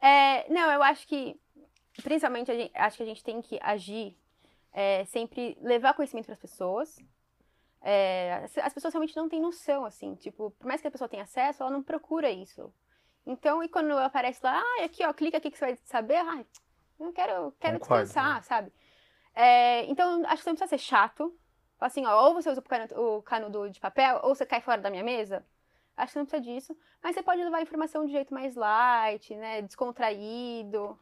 É, não, eu acho que, principalmente, a gente, acho que a gente tem que agir, é, sempre levar conhecimento para as pessoas. É, as, as pessoas realmente não têm noção, assim, tipo, por mais que a pessoa tenha acesso, ela não procura isso. Então, e quando aparece lá, ah, aqui, ó, clica aqui que você vai saber, ah, não quero, quero Concordo, descansar, né? sabe? É, então, acho que você não precisa ser chato. Assim, ó, ou você usa o canudo de papel, ou você cai fora da minha mesa. Acho que não precisa disso. Mas você pode levar a informação de jeito mais light, né? Descontraído.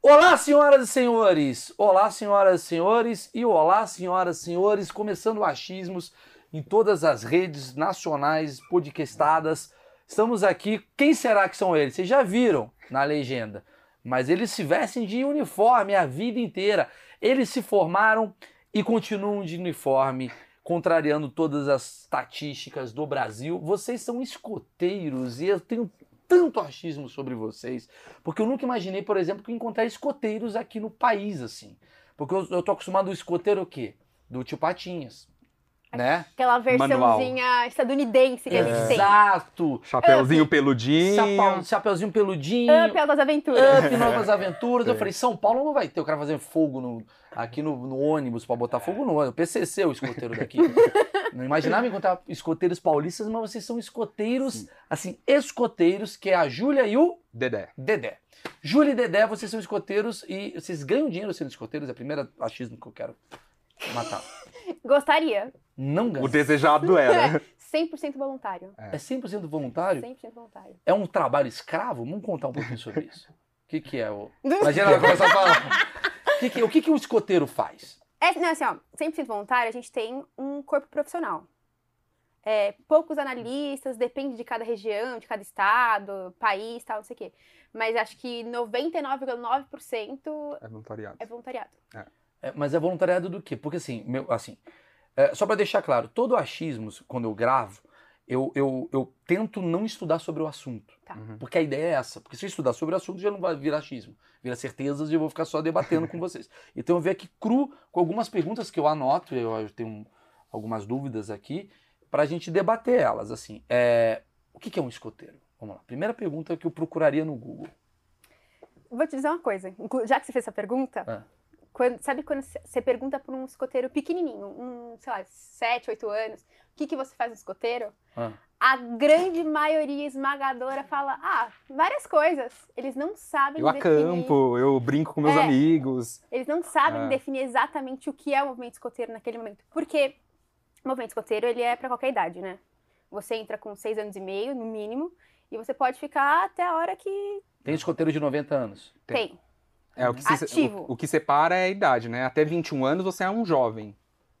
Olá, senhoras e senhores! Olá, senhoras e senhores! E olá, senhoras e senhores! Começando o Achismos em todas as redes nacionais podcastadas. Estamos aqui. Quem será que são eles? Vocês já viram na legenda. Mas eles se vestem de uniforme a vida inteira. Eles se formaram e continuam de uniforme, contrariando todas as estatísticas do Brasil. Vocês são escoteiros e eu tenho tanto achismo sobre vocês, porque eu nunca imaginei, por exemplo, que encontrar escoteiros aqui no país, assim. Porque eu, eu tô acostumado ao escoteiro o quê? Do tio Patinhas, né? Aquela Manual. versãozinha estadunidense que a gente tem. Exato! Chapeuzinho peludinho. Chapéu, chapeuzinho peludinho. Up Altas Aventuras. Up, Novas Aventuras. Eu É. falei, São Paulo não vai ter o cara fazendo fogo no- aqui no, no ônibus pra botar fogo no ônibus. PCC, o escoteiro daqui. não imaginava encontrar escoteiros paulistas, mas vocês são escoteiros, assim, escoteiros, que é a Júlia e o Dedé. Dedé. Júlia e Dedé, vocês são escoteiros e vocês ganham dinheiro sendo escoteiros? É o primeiro achismo que eu quero matar. Gostaria. Não ganha. O desejado era. 100% voluntário. É 100% voluntário? 100% voluntário. É um trabalho escravo? Vamos contar um pouquinho sobre isso. O que, que é o. Imagina ela começar a falar. O que, que, o que, que um escoteiro faz? É, não, assim, ó, 100% voluntário, a gente tem um corpo profissional. É, poucos analistas, depende de cada região, de cada estado, país, tal, não sei o quê. Mas acho que 99,9% É voluntariado. é voluntariado. É, mas é voluntariado do quê? Porque assim, meu, assim é, só para deixar claro, todo achismo, quando eu gravo, eu, eu, eu tento não estudar sobre o assunto. Tá. Uhum. Porque a ideia é essa. Porque se eu estudar sobre o assunto, já não vai virar achismo. Vira certezas e eu vou ficar só debatendo com vocês. Então eu venho aqui cru com algumas perguntas que eu anoto, eu, eu tenho algumas dúvidas aqui, para a gente debater elas. Assim, é, o que que é um escoteiro? Vamos lá. Primeira pergunta que eu procuraria no Google. Vou te dizer uma coisa, já que você fez essa pergunta, Ah. Quando- sabe quando você pergunta para um escoteiro pequenininho, um, sei lá, 7, 8 anos, o que, que você faz no escoteiro? Ah. A grande maioria esmagadora fala, ah, várias coisas. Eles não sabem Eu definir. acampo, eu brinco com meus É. amigos. Eles não sabem É. definir exatamente o que é o movimento escoteiro naquele momento. Porque o movimento escoteiro, ele é para qualquer idade, né? Você entra com 6 anos e meio, no mínimo, e você pode ficar até a hora que Tem escoteiro de 90 anos. Tem. tem. É, o, que se- Ativo. o, o que separa é a idade, né? Até 21 anos você é um jovem.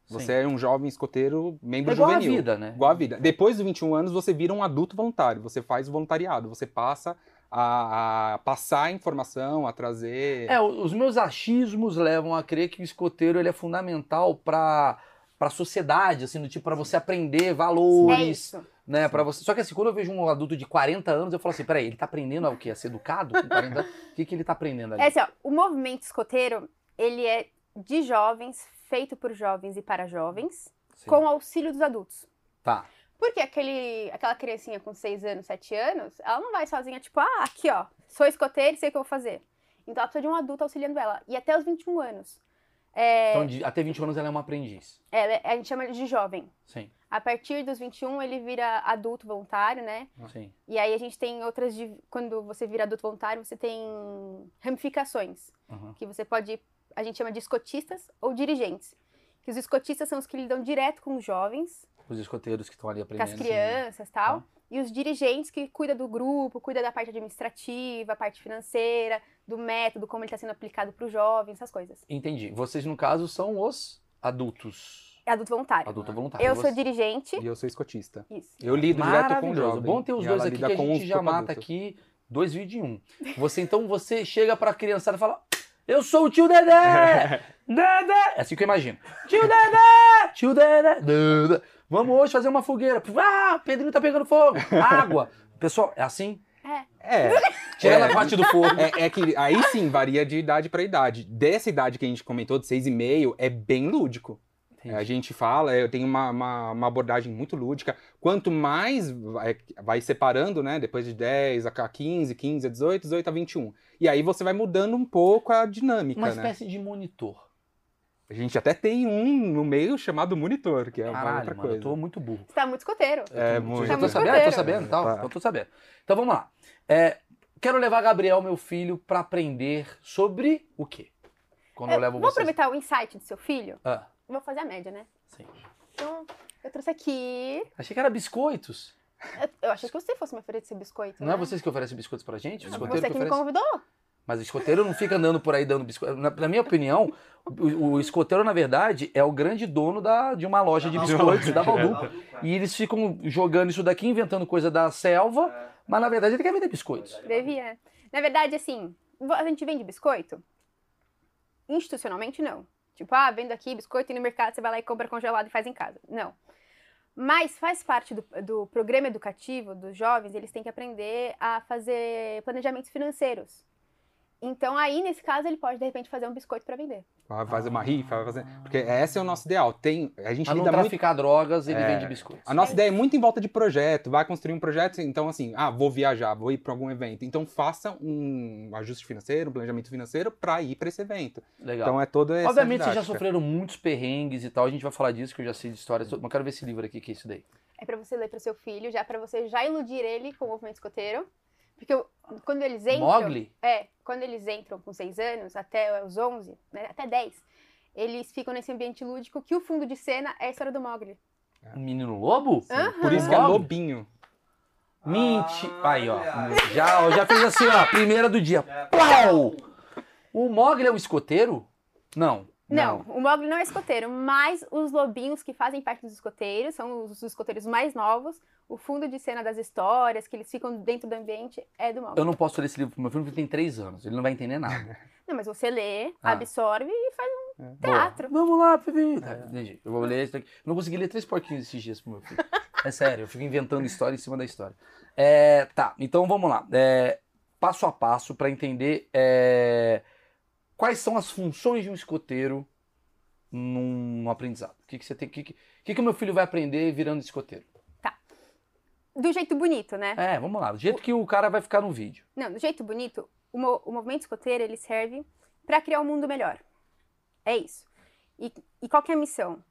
Você é um jovem escoteiro, membro É igual a juvenil. vida, né? Igual a vida. Depois dos 21 anos, você vira um adulto voluntário. Você faz o voluntariado. Você passa a, a passar a informação, a trazer. É, os meus achismos levam a crer que o escoteiro ele é fundamental para para a sociedade, assim, do tipo para você aprender É valores, isso. Né, para você. Só que assim, quando eu vejo um adulto de 40 anos, eu falo assim, peraí, ele tá aprendendo o quê? A ser educado com 40 anos? O que que ele tá aprendendo ali? É assim, ó, o movimento escoteiro, ele é de jovens, feito por jovens e para jovens, Sim. com o auxílio dos adultos. Tá. Porque aquele, aquela criancinha com 6 anos, 7 anos, ela não vai sozinha, tipo, ah, aqui ó, sou escoteiro e sei o que eu vou fazer. Então ela precisa de um adulto auxiliando ela. E até os 21 anos. É, Então, de- até 20 anos ela é uma aprendiz. ela é- a gente chama de jovem. Sim, A partir dos 21, ele vira adulto voluntário, né? sim. E aí a gente tem outras. de- Quando você vira adulto voluntário, você tem ramificações. Aham. Que você pode. A gente chama de escotistas ou dirigentes. Que os escotistas são os que lidam direto com os jovens, Os escoteiros que estão ali com aprendendo. as crianças e tal. Tá. E os dirigentes que cuidam do grupo, cuida da parte administrativa, a parte financeira, do método, como ele está sendo aplicado para os jovens, essas coisas. Entendi. Vocês, no caso, são os adultos. É adulto voluntário. Adulto voluntário. Eu sou dirigente. E eu sou escotista. Isso. Eu lido direto com o Maravilhoso. jovem. Bom ter os e dois aqui que a gente já mata adultos. aqui dois vídeos em um. Você então você chega pra criançada e fala: Eu sou o tio Dedé! Dedé! É assim que eu imagino. Tio Dedé! Tio Dedé! Dedé! Vamos hoje fazer uma fogueira. Ah, Pedrinho tá pegando fogo. Água. Pessoal, é assim? É. Tirando É. a parte do fogo. É, é que aí sim varia de idade pra idade. Dessa idade que a gente comentou, de 6,5, é bem lúdico. A gente fala, eu tenho uma, uma, uma abordagem muito lúdica. Quanto mais vai, vai separando, né? Depois de 10 a 15, 15 a 18, 18 a 21. E aí você vai mudando um pouco a dinâmica, Uma né? espécie de monitor. A gente até tem um no meio chamado monitor, que é uma Caralho, outra mano, coisa. eu tô muito burro. Você tá muito escoteiro. É, Eu tô- muito. Tô Tá sabendo, tô sabendo, tal, Tá. então tô sabendo. Então vamos lá. É, quero levar Gabriel, meu filho, pra aprender sobre o quê? Quando eu, Eu levo vou vocês. aproveitar o insight do seu filho. Ah, Vou fazer a média, né? sim. Então, eu trouxe aqui. Achei que era biscoitos. Eu, eu achei que você fosse me oferecer biscoito. Não é né? vocês que oferecem biscoitos pra gente? O Não, escoteiro Você que me oferece? convidou. Mas o escoteiro não fica andando por aí dando biscoito. Na, na minha opinião, o, o escoteiro, na verdade, é o grande dono da, de uma loja de biscoitos, da Valduca. E eles ficam jogando isso daqui, inventando coisa da selva, mas na verdade ele quer vender biscoitos. Devia. Na verdade, assim, a gente vende biscoito? Institucionalmente, não. Tipo, ah, vendo aqui biscoito no mercado você vai lá e compra congelado e faz em casa. Não. Mas faz parte do, do programa educativo dos jovens, eles têm que aprender a fazer planejamentos financeiros. Então, aí, nesse caso, ele pode, de repente, fazer um biscoito para vender. Vai fazer uma rifa, vai fazer. Porque esse é o nosso ideal. Tem, a gente Pra não lida muito. traficar drogas, ele É. vende biscoitos. A nossa ideia é muito em volta de projeto. Vai construir um projeto, então assim, ah, vou viajar, vou ir para algum evento. Então faça um ajuste financeiro, um planejamento financeiro para ir para esse evento. Legal. Então é toda essa Obviamente vocês já sofreram muitos perrengues e tal, a gente vai falar disso, que eu já sei de histórias, mas eu quero ver esse livro aqui, que é isso daí. É para você ler para o seu filho, já para você já iludir ele com o movimento escoteiro. Porque eu- quando eles entram... Mogli? É, quando eles entram com 6 anos, até os 11, né, até 10, eles ficam nesse ambiente lúdico que o fundo de cena é a história do Mogli. Um menino lobo? Aham. Por isso que é lobinho. Mente. Ah, Aí, ó. Já, ó, já fez assim, ó. Primeira do dia. Pau! O Mogli é um escoteiro? Não. Não, o Mogli não é escoteiro, mas os lobinhos que fazem parte dos escoteiros, são os escoteiros mais novos, o fundo de cena das histórias, que eles ficam dentro do ambiente, é do Mogli. Eu não posso ler esse livro pro meu filho porque ele tem três anos. Ele não vai entender nada. Não, mas você lê, Ah. absorve e faz um É. teatro. Vamos lá, Pepe. Tá, entendi. Eu vou ler isso aqui. Eu não consegui ler três porquinhos esses dias pro meu filho. É sério, eu fico inventando história em cima da história. É, tá, então vamos lá. É, passo a passo para entender é, quais são as funções de um escoteiro num aprendizado. O que, que você tem. O que, que, o que que o meu filho vai aprender virando escoteiro? Do jeito bonito, né? É, vamos lá. Do jeito que o cara vai ficar no vídeo. Não, do jeito bonito, o, mo- o movimento escoteiro ele serve para criar um mundo melhor. É isso. E, e qual que é a missão?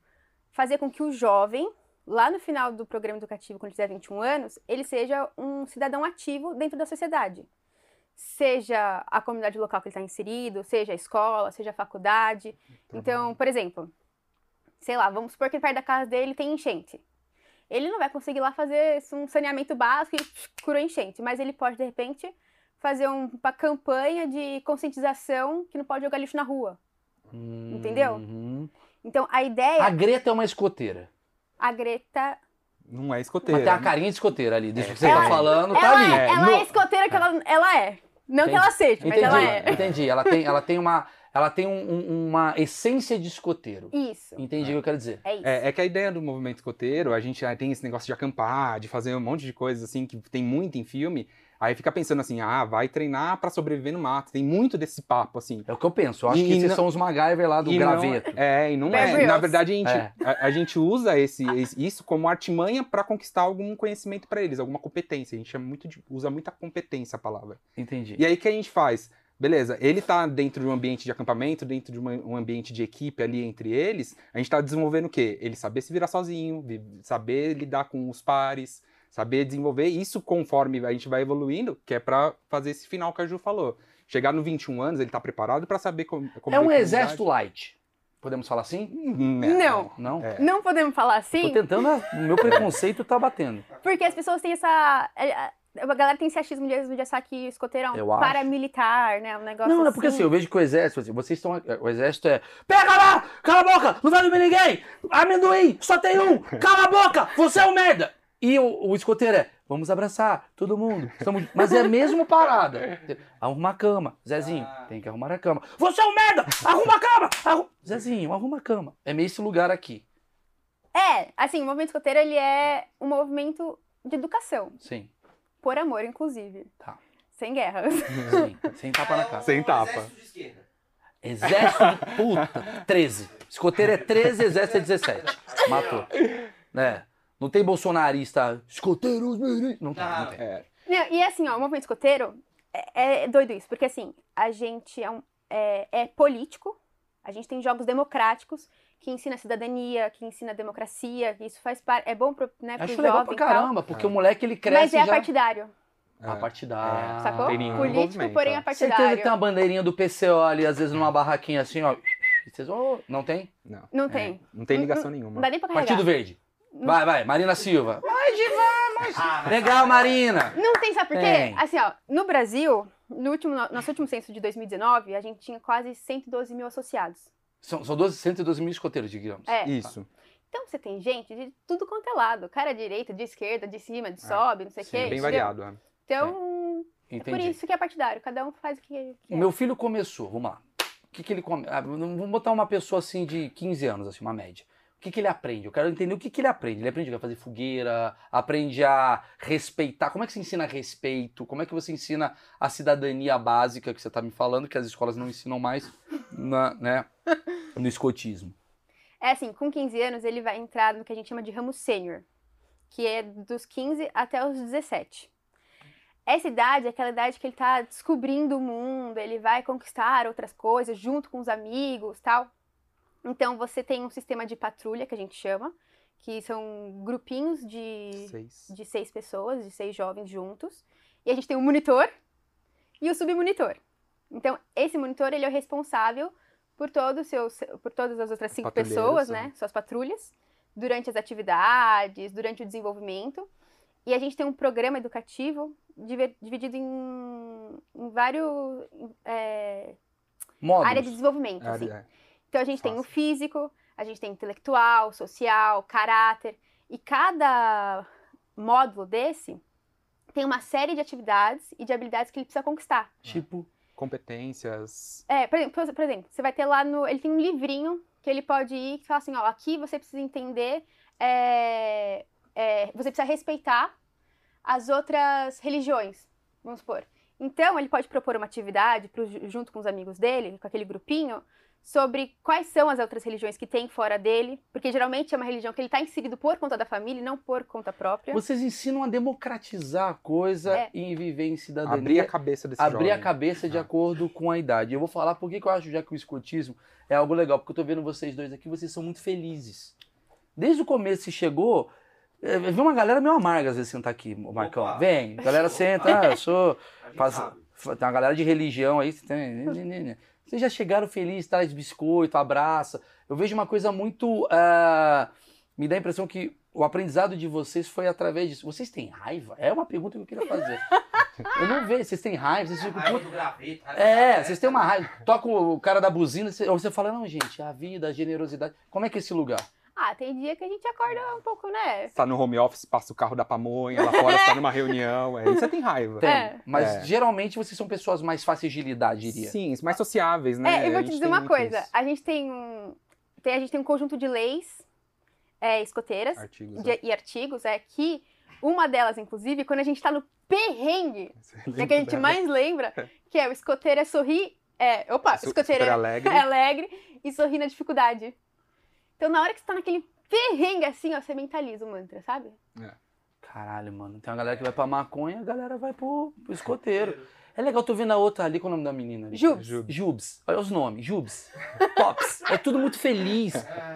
Fazer com que o jovem, lá no final do programa educativo, quando ele tiver 21 anos, ele seja um cidadão ativo dentro da sociedade. Seja a comunidade local que ele está inserido, seja a escola, seja a faculdade. Então, por exemplo, sei lá, vamos supor que perto da casa dele tem enchente. Ele não vai conseguir lá fazer um saneamento básico e curou enchente, mas ele pode, de repente, fazer um- uma campanha de conscientização que não pode jogar lixo na rua. Entendeu? Uhum. Então, a ideia, A Greta é uma escoteira. a Greta, Não é Mas escoteiro. tem a carinha de escoteira ali. Deixa o que você Ela- tá falando, tá ela, ali. é, ela No- é escoteira que ela, ela é. Não Entendi. que ela seja, mas Entendi, ela é. entendi. Ela tem, ela tem, uma, ela tem um- um- uma essência de escoteiro. Isso, Entendi o que eu quero dizer. é isso. É, é que a ideia do movimento escoteiro, a gente tem esse negócio de acampar, de fazer um monte de coisas assim, que tem muito em filme. Aí fica pensando assim, ah, vai treinar pra sobreviver no mato. Tem muito desse papo, assim. É o que eu penso. Eu acho E- que esses não- são os MacGyver lá do E não- graveto. é, e não é. Grylls. Na verdade, a gente, É. a, a gente usa esse, esse- isso como artimanha pra conquistar algum conhecimento pra eles, alguma competência. A gente muito de- usa muita competência a palavra. Entendi. E aí o que a gente faz? Beleza, ele tá dentro de um ambiente de acampamento, dentro de uma- um ambiente de equipe ali entre eles, a gente tá desenvolvendo o quê? Ele saber se virar sozinho, vi- saber lidar com os pares, saber desenvolver isso conforme a gente vai evoluindo, que é pra fazer esse final que a Ju falou. Chegar no 21 anos, ele tá preparado pra saber como. como É um exército light. Podemos falar assim? É. Não. Não? É. Não podemos falar Tô assim, tentando. a- O meu preconceito tá batendo. porque as pessoas têm essa. É, A galera tem esse achismo de, de achar que escoteiro é Eu um acho. paramilitar, né? Um negócio Não, não é assim. porque assim, eu vejo que o exército, assim, vocês estão. O exército é. Pega lá! Cala a boca! Não vai dormir ninguém! Amendoim! Só tem um! Cala a boca! Você é um merda! E o, o escoteiro é. Vamos abraçar, todo mundo. Estamos... Mas é a mesma parada. Arruma a cama. Zezinho, Ah. tem que arrumar a cama. Você é um merda! Arruma a cama! Arru... Zezinho, arruma a cama. É meio esse lugar aqui. É, assim, o movimento escoteiro, ele é um movimento de educação. Sim. Por amor, inclusive. Tá. Sem guerras. Sim. Sem tapa na cara. Sem tapa. exército de esquerda. Exército, puta, 13. Escoteiro é 13, exército é 17. Matou. É. Não tem bolsonarista, escoteiros, mirim. não tem, não tem. É, Não, e assim, ó, o movimento escoteiro é, é doido isso, porque assim, a gente é, um- é- é político, a gente tem jogos democráticos que ensina cidadania, que ensina democracia, que isso faz parte. É bom pro, né, pro Acho jovem legal pra caramba, porque o moleque ele cresce Mas é já... partidário, A é. partidária. sacou? tem nenhum Político, porém é. é Certeza partidário. que tem uma bandeirinha do PCO ali, às vezes numa barraquinha assim, ó. Vocês, "Oh, não tem? Não. Não É, tem. Não tem Não- ligação Não nenhuma. dá nem pra carregar. Partido Verde. Vai, vai, Marina Silva. Vai, Diva, Legal, Marina. Não tem, sabe por quê? Tem. Assim, ó, no Brasil, no último, no nosso último censo de 2019, a gente tinha quase 112 mil associados. São, são 12, 112 mil escoteiros, digamos. É. Isso. Então você tem gente de tudo quanto é lado. Cara direita, de esquerda, de cima, de sobe, não sei o quê. Bem entendeu? variado. é. Então, é por isso que é partidário. Cada um faz o que quer. O meu filho começou, vamos lá. O que, que ele come... ah, Vamos botar uma pessoa assim de 15 anos, assim, uma média. O que, que ele aprende? Eu quero entender o que, que ele aprende. Ele aprende a fazer fogueira, aprende a respeitar. Como é que você ensina respeito? Como é que você ensina a cidadania básica que você está me falando, que as escolas não ensinam mais na, né, no escotismo? É assim, com 15 anos ele vai entrar no que a gente chama de ramo sênior, que é dos 15 até os 17. Essa idade é aquela idade que ele tá descobrindo o mundo, ele vai conquistar outras coisas junto com os amigos, tal. Então você tem um sistema de patrulha que a gente chama, que são grupinhos de Seis. de seis pessoas, de seis jovens juntos. E a gente tem o monitor e o submonitor. Então, esse monitor, ele é o responsável por, todo seu, por todas as outras cinco pessoas, né? né? Suas patrulhas, durante as atividades, durante o desenvolvimento. E a gente tem um programa educativo dividido em, em vários... É, Módulos. área de desenvolvimento, assim. É, Então a gente tem o Fácil. físico, a gente tem intelectual, social, caráter. E cada módulo desse tem uma série de atividades e de habilidades que ele precisa conquistar. Tipo, competências. É, por, exemplo, por- exemplo, você vai ter lá no. Ele tem um livrinho que ele pode ir e falar assim, ó, aqui você precisa entender. é, é, você precisa respeitar as outras religiões, vamos supor. Então, ele pode propor uma atividade pro- junto com os amigos dele, com aquele grupinho, sobre quais são as outras religiões que tem fora dele, porque geralmente é uma religião que ele está inserido por conta da família e não por conta própria. vocês ensinam a democratizar a coisa É. e viver em cidadania. Abrir a cabeça desse abrir a jovem. cabeça de Ah. acordo com a idade. Eu vou falar por que que eu acho já que o escotismo é algo legal, porque eu tô vendo vocês dois aqui, vocês são muito felizes. Desde o começo você chegou, é, vem uma galera meio amarga às vezes sentar aqui, Marcão. Opa. Vem, a galera senta, ah, eu sou. A faz- tem uma galera de religião aí, você tem- vocês já chegaram felizes, traz biscoito, abraça. Eu vejo uma coisa muito. ah, me dá a impressão que o aprendizado de vocês foi através disso. Vocês têm raiva? É uma pergunta que eu queria fazer. Eu não vejo, vocês têm raiva, vocês ficam. Raiva do graveto, raiva É, vocês têm uma raiva. Toca o cara da buzina, você- ou você fala, não, gente, a vida, a generosidade. Como é que é esse lugar? Ah, tem dia que a gente acorda um pouco, né? Tá no home office, passa o carro da pamonha, lá fora você tá numa reunião. É, aí você tem raiva. Tem. É. Mas É. geralmente vocês são pessoas mais fáceis de lidar, diria. Sim, mais sociáveis, né? É, eu vou te dizer uma coisa. isso. A gente tem um. Tem, a gente tem um conjunto de leis é, escoteiras Artigos. de- e artigos, é que uma delas, inclusive, quando a gente tá no perrengue, é que a gente lembra mais lembra, que é o escoteiro é sorrir. É, opa, Su- escoteiro é alegre. é alegre e sorrir na dificuldade. Então, na hora que você tá naquele perrengue assim, ó, você mentaliza o mantra, sabe? Caralho, mano. Tem uma galera que vai pra maconha, a galera vai pro, pro escoteiro. É legal, tô vendo a outra ali, qual é o nome da menina? ali? Jubes. Jubes. Jubes. Olha os nomes. Jubes. Pops. É tudo muito feliz.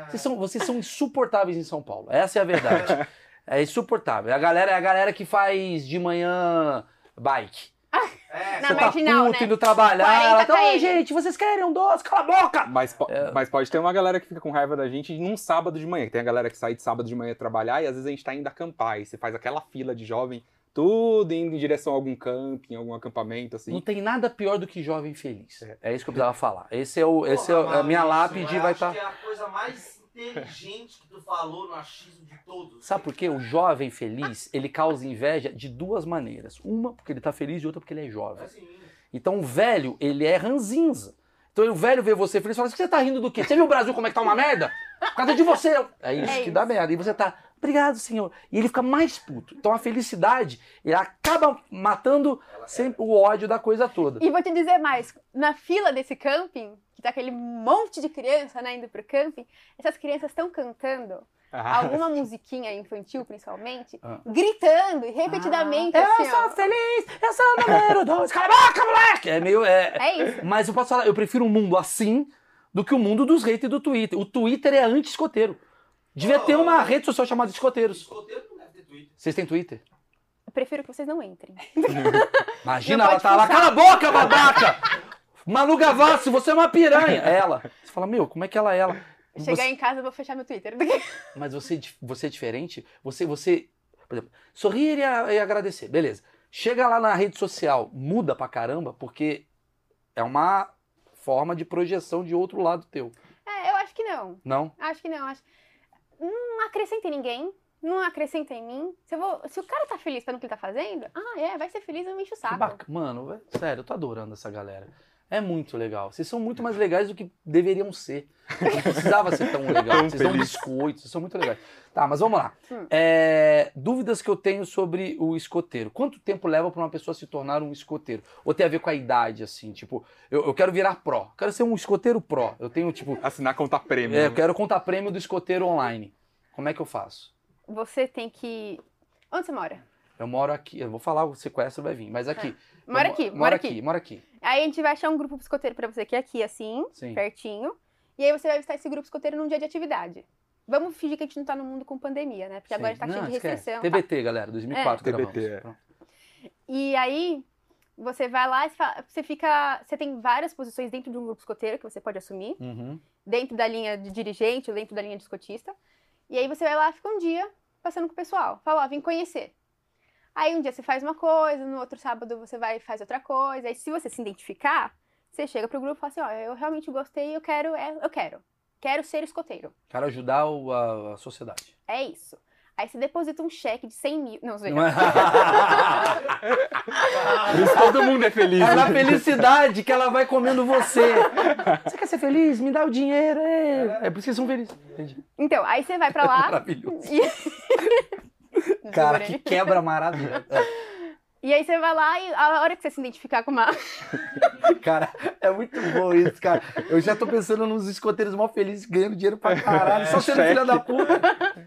Vocês são, vocês são insuportáveis em São Paulo. Essa é a verdade. É insuportável. A galera é a galera que faz de manhã bike. É, Na Você tá marginal, puto né? indo trabalhar. 40 Ela tá, Oi, km. gente, vocês querem um doce? Cala a boca! Mas, po- É. mas pode ter uma galera que fica com raiva da gente num sábado de manhã. Tem a galera que sai de sábado de manhã trabalhar e às vezes a gente tá indo acampar. E você faz aquela fila de jovem, tudo indo em direção a algum camping, algum acampamento, assim. Não tem nada pior do que jovem feliz. É. É isso que eu precisava falar. Esse é o, esse é o- a minha lápide vai estar. Acho que é a coisa mais inteligente que tu falou no achismo de todos. Sabe por quê? O jovem feliz, ele causa inveja de duas maneiras. Uma, porque ele tá feliz, e outra, porque ele é jovem. Assim, Então o velho, ele é ranzinza. Então o velho vê você feliz e fala: você tá rindo do quê? Você viu o Brasil como é que tá uma merda? Por causa de você. É isso É que isso. dá merda. E você tá, obrigado, senhor. E ele fica mais puto. Então a felicidade, ele acaba matando sempre o ódio da coisa toda. E vou te dizer mais, na fila desse camping, que tá aquele monte de criança, né, indo pro camping, essas crianças estão cantando Ah, alguma musiquinha infantil, principalmente, Ah. gritando e repetidamente, eu assim, sou ó. feliz, eu sou o número dois, cala a boca, moleque! É meio. É, É isso. Mas eu posso falar, eu prefiro um mundo assim do que o mundo dos haters do Twitter. O Twitter é anti-escoteiro. Devia ter uma rede social chamada escoteiros. Escoteiro não deve ter Twitter. Vocês têm Twitter? Eu prefiro que vocês não entrem. Imagina, Não ela tá lá, cala a boca, babaca! Manu Gavassi, você é uma piranha! É ela. Você fala, meu, como é que ela é ela? Chegar Você- em casa, eu vou fechar meu Twitter. Mas você, é você é diferente? Você, você, por exemplo, sorrir e, a- e agradecer, beleza. Chega lá na rede social, muda pra caramba, porque é uma forma de projeção de outro lado teu. É, eu acho que não. Não? Acho que não. Acho... Não acrescenta em ninguém. Não acrescenta em mim. Se, eu vou... Se o cara tá feliz pelo que ele tá fazendo, ah, é, vai ser feliz, eu me encho o saco. bacana. Mano, sério, eu tô adorando essa galera. É muito legal. Vocês são muito mais legais do que deveriam ser. Não precisava ser tão legal. Vocês dão biscoitos, vocês são muito legais. Tá, mas vamos lá. Hum. É, dúvidas que eu tenho sobre o escoteiro. Quanto tempo leva pra uma pessoa se tornar um escoteiro? Ou tem a ver com a idade, assim? Tipo, eu, eu quero virar pró. Quero ser um escoteiro pró. Eu tenho, tipo, Assinar conta prêmio. é, eu quero contar prêmio do escoteiro online. Como é que eu faço? Você tem que. Onde você mora? Eu moro aqui, eu vou falar, o sequestro vai vir, mas aqui. Mora Eu mo- aqui, moro mora aqui. aqui. Moro aqui. Aí a gente vai achar um grupo escoteiro pra você que é aqui, assim, Sim. pertinho. E aí você vai visitar esse grupo escoteiro num dia de atividade. Vamos fingir que a gente não tá no mundo com pandemia, né? Porque agora a gente tá Sim. cheio Não, de restrição. tá? TBT, galera, 2004 É. TBT, é. E aí, você vai lá e você fica. Você tem várias posições dentro de um grupo escoteiro que você pode assumir, Uhum. dentro da linha de dirigente ou dentro da linha de escotista. E aí você vai lá e fica um dia passando com o pessoal. Fala, ó, vim conhecer. Aí um dia você faz uma coisa, no outro sábado você vai e faz outra coisa. Aí se você se identificar, você chega pro grupo e fala assim, ó, eu realmente gostei, eu quero, é, eu quero. Quero ser escoteiro. Quero ajudar o- a, a sociedade. É isso. Aí você deposita um cheque de 100 mil. Não, zoeira. Não é? Por isso todo mundo é feliz. É na felicidade que ela vai comendo você. Você quer ser feliz? Me dá o dinheiro. É, é por isso que vocês são felizes. Entendi. Então, aí você vai pra lá. Maravilhoso. e... Cara, que quebra maravilhosa. E aí você vai lá e a hora que você se identificar com uma. Cara, é muito bom isso, cara. Eu já tô pensando nos escoteiros mó felizes ganhando dinheiro pra caralho. Só sendo filha da puta.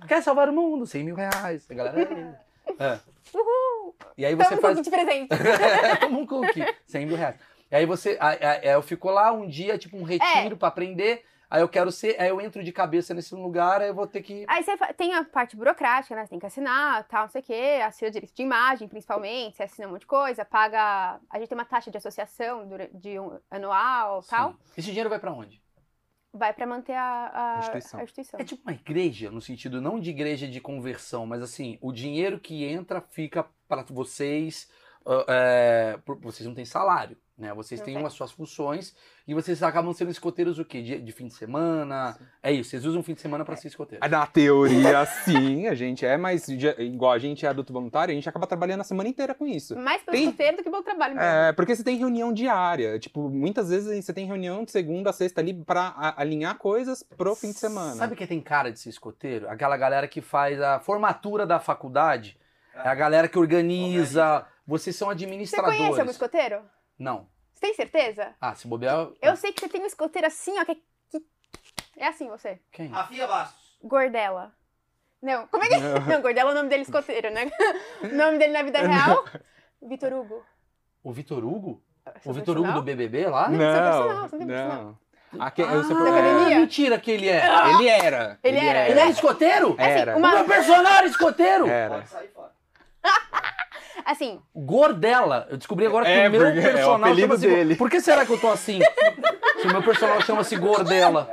Quer salvar o mundo? 100 mil reais. A galera. É. Uhul! E aí Toma você um faz. pouco de presente. Toma um cookie, 100 mil reais. E aí você, aí- eu fico lá um dia, tipo um retiro pra aprender. Aí eu quero ser, aí eu entro de cabeça nesse lugar, aí eu vou ter que. Aí você tem a parte burocrática, né? Você tem que assinar, tal, não sei o quê. Assina direito de imagem, principalmente. Você assina um monte de coisa, paga. A gente tem uma taxa de associação de um anual, tal. Sim. Esse dinheiro vai pra onde? Vai pra manter a, a- Instituição. a instituição. É tipo uma igreja, no sentido não de igreja de conversão, mas assim, o dinheiro que entra fica para vocês. ah, é, por- vocês não têm salário, né? Vocês têm tem. as suas funções e vocês acabam sendo escoteiros o quê? De, de fim de semana? É isso, vocês usam o fim de semana para ser escoteiros. Na teoria, sim, a gente é, mas de- igual a gente é adulto voluntário, a gente acaba trabalhando a semana inteira com isso. Mais pelo Tem- escoteiro do que pelo trabalho mesmo. É, porque você tem reunião diária. Tipo, muitas vezes você tem reunião de segunda a sexta ali pra a- alinhar coisas pro fim de semana. Sabe quem tem cara de ser escoteiro? Aquela galera que faz a formatura da faculdade. É a galera que organiza. Vocês são Você administradores. conhece algum escoteiro? Não. Você tem certeza? Ah, se bobear. Eu sei que você tem um escoteiro assim, ó, que, que- é assim você. Quem? Rafinha Bastos. Gordela. Não, como é que. Não, Gordela é o nome dele escoteiro, né? O nome dele na vida real? Vitor Hugo. O Vitor Hugo? O Vitor Hugo do BBB lá? Não, Não, você não tem não. Aque- Ah, sou- academia? mentira que ele é. Ele era. Ele era, Ele é escoteiro? É assim, Era. O uma- meu personagem é escoteiro? Era. Pode sair fora. Assim, Gordela. Eu descobri agora que É, o meu porque é o chama-se... dele. Por que será que eu tô assim? Se o meu personagem chama-se Gordela.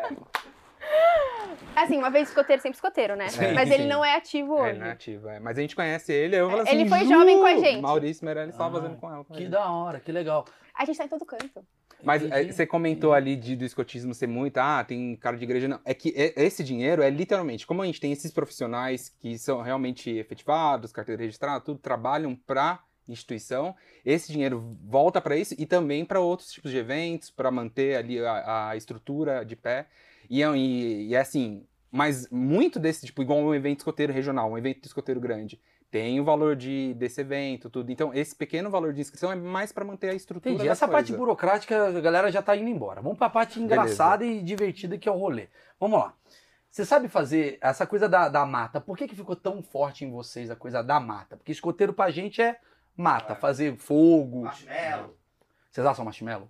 assim, uma vez escoteiro, sempre escoteiro, né? Sim, Mas ele sim. não é ativo É, hoje. nativa. É. Mas a gente conhece ele, eu falo assim. Ele foi "Ju, jovem com a gente." Maurício Meirelles estava Ah, fazendo com ela. com Que ele. da hora, que legal. A gente tá em todo canto. Mas é, você comentou ali de, do escotismo ser muito, ah, tem cara de igreja. Não, é que é- esse dinheiro é literalmente, como a gente tem esses profissionais que são realmente efetivados, carteira registrada, tudo, trabalham pra instituição, esse dinheiro volta para isso e também para outros tipos de eventos, para manter ali a, a estrutura de pé. E, é- e, e é assim, Mas muito desse, tipo, igual um evento escoteiro regional, um evento escoteiro grande, tem o valor de, desse evento, tudo. Então, esse pequeno valor de inscrição é mais para manter a estrutura Entendi. da Essa parte coisa. burocrática, a galera já tá indo embora. Vamos pra parte engraçada e divertida que é o rolê. Vamos lá. Você sabe fazer essa coisa da, da mata? Por que, que ficou tão forte em vocês a coisa da mata? Porque escoteiro pra gente é mata, É. fazer fogo. Marshmallow. Vocês acham marshmallow?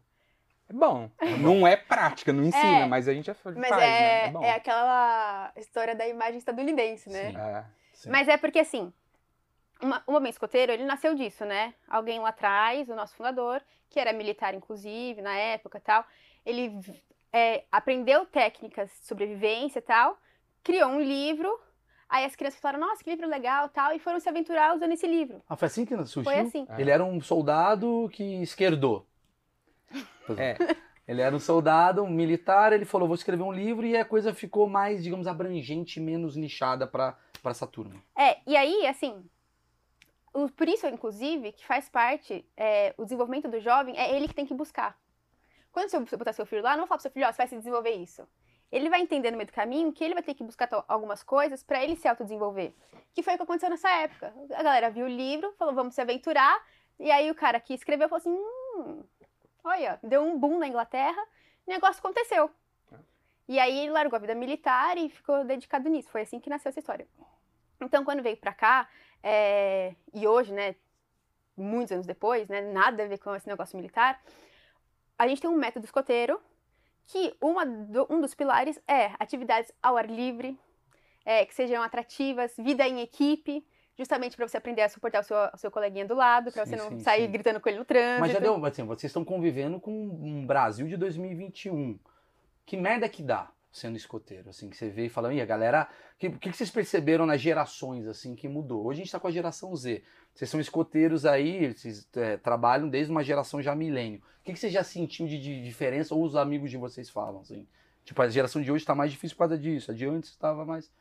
É bom. Não é prática, não ensina, É. mas a gente é faz, Mas né? é, É bom. é aquela história da imagem estadunidense, né? Sim. É. Sim. Mas é porque assim, uma- o Movimento Escoteiro, ele nasceu disso, né? Alguém lá atrás, o nosso fundador, que era militar inclusive na época e tal, ele é, aprendeu técnicas de sobrevivência e tal, criou um livro, aí as crianças falaram, nossa, que livro legal e tal, e foram se aventurar usando esse livro. Ah, foi assim que surgiu? Foi assim. É. Ele era um soldado que esquerdou. É. Ele era um soldado, um militar, ele falou, vou escrever um livro e a coisa ficou mais, digamos, abrangente, menos nichada pra pra essa turma. É, e aí, assim, por isso, inclusive, que faz parte, é, o desenvolvimento do jovem, é ele que tem que buscar. Quando você botar seu filho lá, não fala pro seu filho, ó, você vai se desenvolver isso. Ele vai entender no meio do caminho que ele vai ter que buscar algumas coisas pra ele se autodesenvolver. Que foi o que aconteceu nessa época. A galera viu o livro, falou, vamos se aventurar. E aí o cara que escreveu falou assim, hum, olha, deu um boom na Inglaterra, o negócio aconteceu. E aí ele largou a vida militar e ficou dedicado nisso. Foi assim que nasceu essa história. Então, quando veio pra cá, é, e hoje, né, muitos anos depois, né, nada a ver com esse negócio militar, a gente tem um método escoteiro que uma do- um dos pilares é atividades ao ar livre, é, que sejam atrativas, vida em equipe, justamente para você aprender a suportar o seu, o seu coleguinha do lado, para você não sim, sair sim. gritando com ele no trânsito. Mas já deu, assim, vocês estão convivendo com um Brasil de 2021. Que merda que dá sendo escoteiro, assim, que você vê e fala, e a galera, o que, que, que vocês perceberam nas gerações, assim, que mudou? Hoje a gente tá com a geração Z. Vocês são escoteiros aí, vocês é, trabalham desde uma geração já milênio. O que, que você já sentiu de, de diferença, ou os amigos de vocês falam, assim? Tipo, a geração de hoje tá mais difícil por causa disso, a de antes tava mais...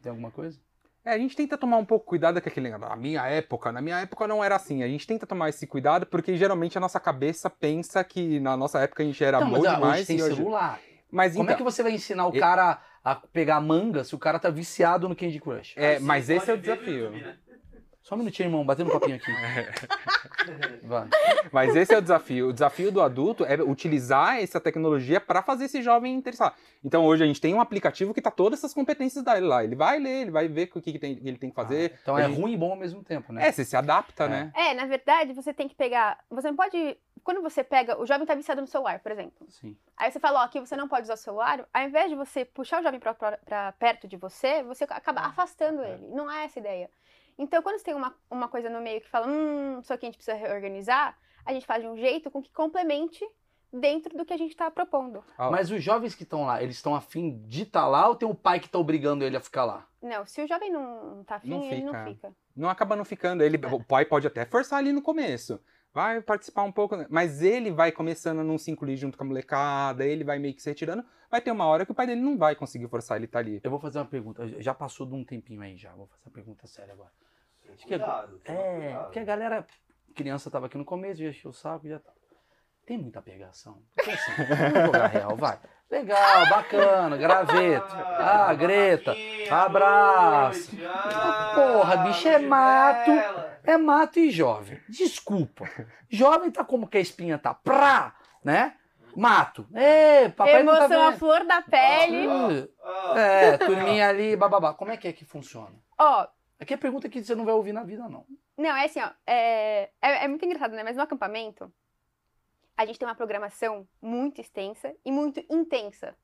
Tem alguma coisa? É, a gente tenta tomar um pouco cuidado com aquele negócio. Na minha época, na minha época não era assim. A gente tenta tomar esse cuidado porque geralmente a nossa cabeça pensa que na nossa época a gente era Não, bom mas demais. hoje tem e hoje... Mas Como então, é que você vai ensinar o E- cara a pegar manga se o cara tá viciado no Candy Crush? é, Você mas esse é o no desafio. YouTube, né? Só um minutinho, irmão, batendo um papinho aqui. Vai. Mas esse é o desafio. O desafio do adulto é utilizar essa tecnologia para fazer esse jovem interessar. Então hoje a gente tem um aplicativo que tá todas essas competências dele lá. Ele vai ler, ele vai ver o que, que tem- que ele tem que fazer. Então é gente- ruim e bom ao mesmo tempo, né? É, você se adapta, É. né? É, na verdade, você tem que pegar. Você não pode. Quando você pega. O jovem tá viciado no celular, por exemplo. Sim. Aí você fala, ó, aqui você não pode usar o celular. Ao invés de você puxar o jovem pra perto de você, você acaba afastando ele. Não é essa a ideia. Então, quando você tem uma, uma coisa no meio que fala, hum, isso aqui a gente precisa reorganizar, a gente faz de um jeito com que complemente dentro do que a gente tá propondo. Mas os jovens que estão lá, eles estão afim de estar lá ou tem o pai que tá obrigando ele a ficar lá? Não, se o jovem não, não tá afim, Não ele não fica. fica. não acaba não ficando. Ele, o pai pode até forçar ali no começo. Vai participar um pouco, né? mas ele vai começando a não se incluir junto com a molecada, ele vai meio que se retirando. Vai ter uma hora que o pai dele não vai conseguir forçar ele tá ali. Eu vou fazer uma pergunta. Já passou de um tempinho aí já. Vou fazer uma pergunta séria agora. Acho que- Cuidado, toma É, cuidado. porque a galera. Criança tava aqui no começo, já encheu o saco, já tá. Tem muita pegação. Porque assim, vamos jogar real, vai. Legal, bacana, graveto. Ah, Greta. Marquinhos, abraço. Ah, Porra, bicho, é mato. É mato e jovem. Desculpa. Jovem tá como que a espinha tá. Prá, né? Mato. Ê, papai não Emoção tá à flor da pele. vendo. Ah, É, turminha ali, bababá. Como é que é que funciona? Ó, Aqui é pergunta que você não vai ouvir na vida, não. Não, é assim, ó. É, é, é muito engraçado, né? Mas no acampamento, a gente tem uma programação muito extensa e muito intensa.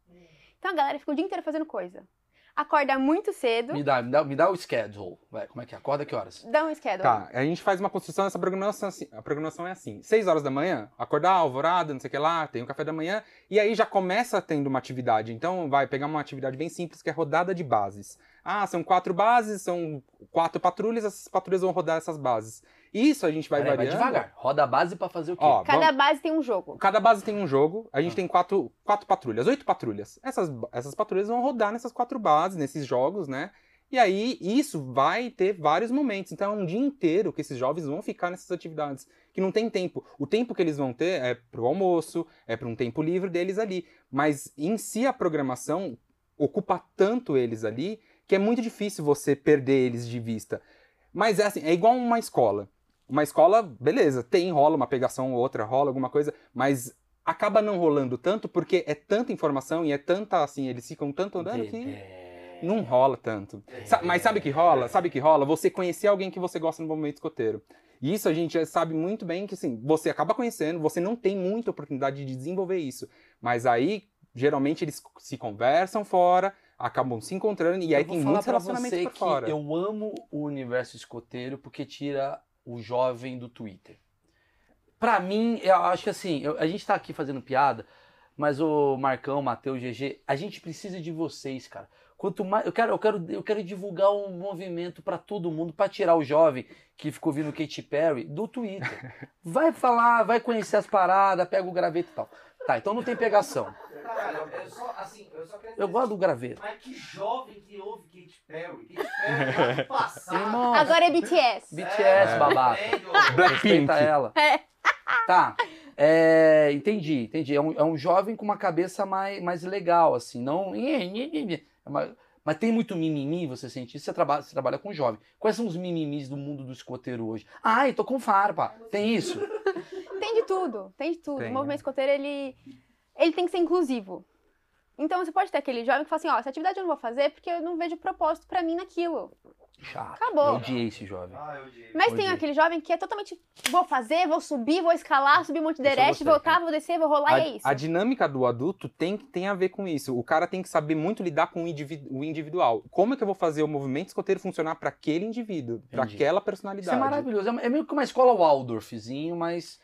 Então a galera fica o dia inteiro fazendo coisa. Acorda muito cedo, Me dá, me dá, me dá o schedule. Vai, como é que é? Acorda que horas? dá um schedule. Tá, a gente faz uma construção dessa programação assim. A programação é assim: 6 horas da manhã, acordar, alvorada, não sei o que lá, tem o café da manhã, e aí já começa tendo uma atividade. Então vai pegar uma atividade bem simples que é rodada de bases. Ah, são quatro bases, são quatro patrulhas, essas patrulhas vão rodar essas bases. Isso a gente vai Peraí, variando. devagar. Roda a base pra fazer o quê? Ó, Cada vamos- base tem um jogo. Cada base tem um jogo, a gente Ah. tem quatro, quatro patrulhas, oito patrulhas. Essas, essas patrulhas vão rodar nessas quatro bases, nesses jogos, né? E aí, isso vai ter vários momentos. Então, é um dia inteiro que esses jovens vão ficar nessas atividades. Que não tem tempo. O tempo que eles vão ter é pro almoço, é para um tempo livre deles ali. Mas, em si, a programação, ocupa tanto eles ali que é muito difícil você perder eles de vista. Mas é assim, é igual uma escola. Uma escola, beleza, tem, rola uma pegação ou outra, rola alguma coisa, mas acaba não rolando tanto porque é tanta informação e é tanta, assim, eles ficam tanto andando que É. não rola tanto. Sa- mas sabe que rola? Sabe que rola? Você conhecer alguém que você gosta no movimento escoteiro. E isso a gente sabe muito bem que, assim, você acaba conhecendo, você não tem muita oportunidade de desenvolver isso. Mas aí, geralmente, eles se conversam fora, acabam se encontrando, e aí tem muitos relacionamentos por fora. Eu amo o universo escoteiro porque tira o jovem do Twitter. Pra mim, eu acho que assim, eu- a gente tá aqui fazendo piada, mas o Marcão, Matheus, GG, a gente precisa de vocês, cara. Quanto mais eu quero, eu quero, eu quero divulgar um movimento pra todo mundo, pra tirar o jovem que ficou vindo Katy Perry do Twitter. Vai falar, vai conhecer as paradas, pega o graveto e tal. Tá, então não tem pegação. Caralho, eu só, assim, eu só quero Eu gosto do graveto. Mas que jovem que ouve Katy Perry. Katy Perry é ano passado. Irmão, Agora é BTS. BTS, É. babaca. Blackpink. Respeita ela. É. Tá. É, entendi, entendi. É um, é um jovem com uma cabeça mais, mais legal, assim. Não. É uma- Mas tem muito mimimi, você sente isso? Você trabalha, você trabalha com jovem. Quais são os mimimis do mundo do escoteiro hoje? Ai, tô com farpa. Tem isso? Tem de tudo, tem de tudo. Tem, o movimento né? escoteiro, ele, ele tem que ser inclusivo. Então você pode ter aquele jovem que fala assim, ó, essa atividade eu não vou fazer porque eu não vejo propósito pra mim naquilo. Chato. Acabou. Eu odiei esse jovem. Ah, eu odiei. Mas tem Odiei. aquele jovem que é totalmente, vou fazer, vou subir, vou escalar, subir Monte Esse eu Everest, gostei, voltar, é. vou descer, vou rolar A, e é isso. a dinâmica do adulto tem, tem a ver com isso. O cara tem que saber muito lidar com o, indivi- o individual. Como é que eu vou fazer o movimento escoteiro funcionar para aquele indivíduo, para aquela Isso personalidade? é maravilhoso. É é meio que uma escola Waldorfzinho, mas.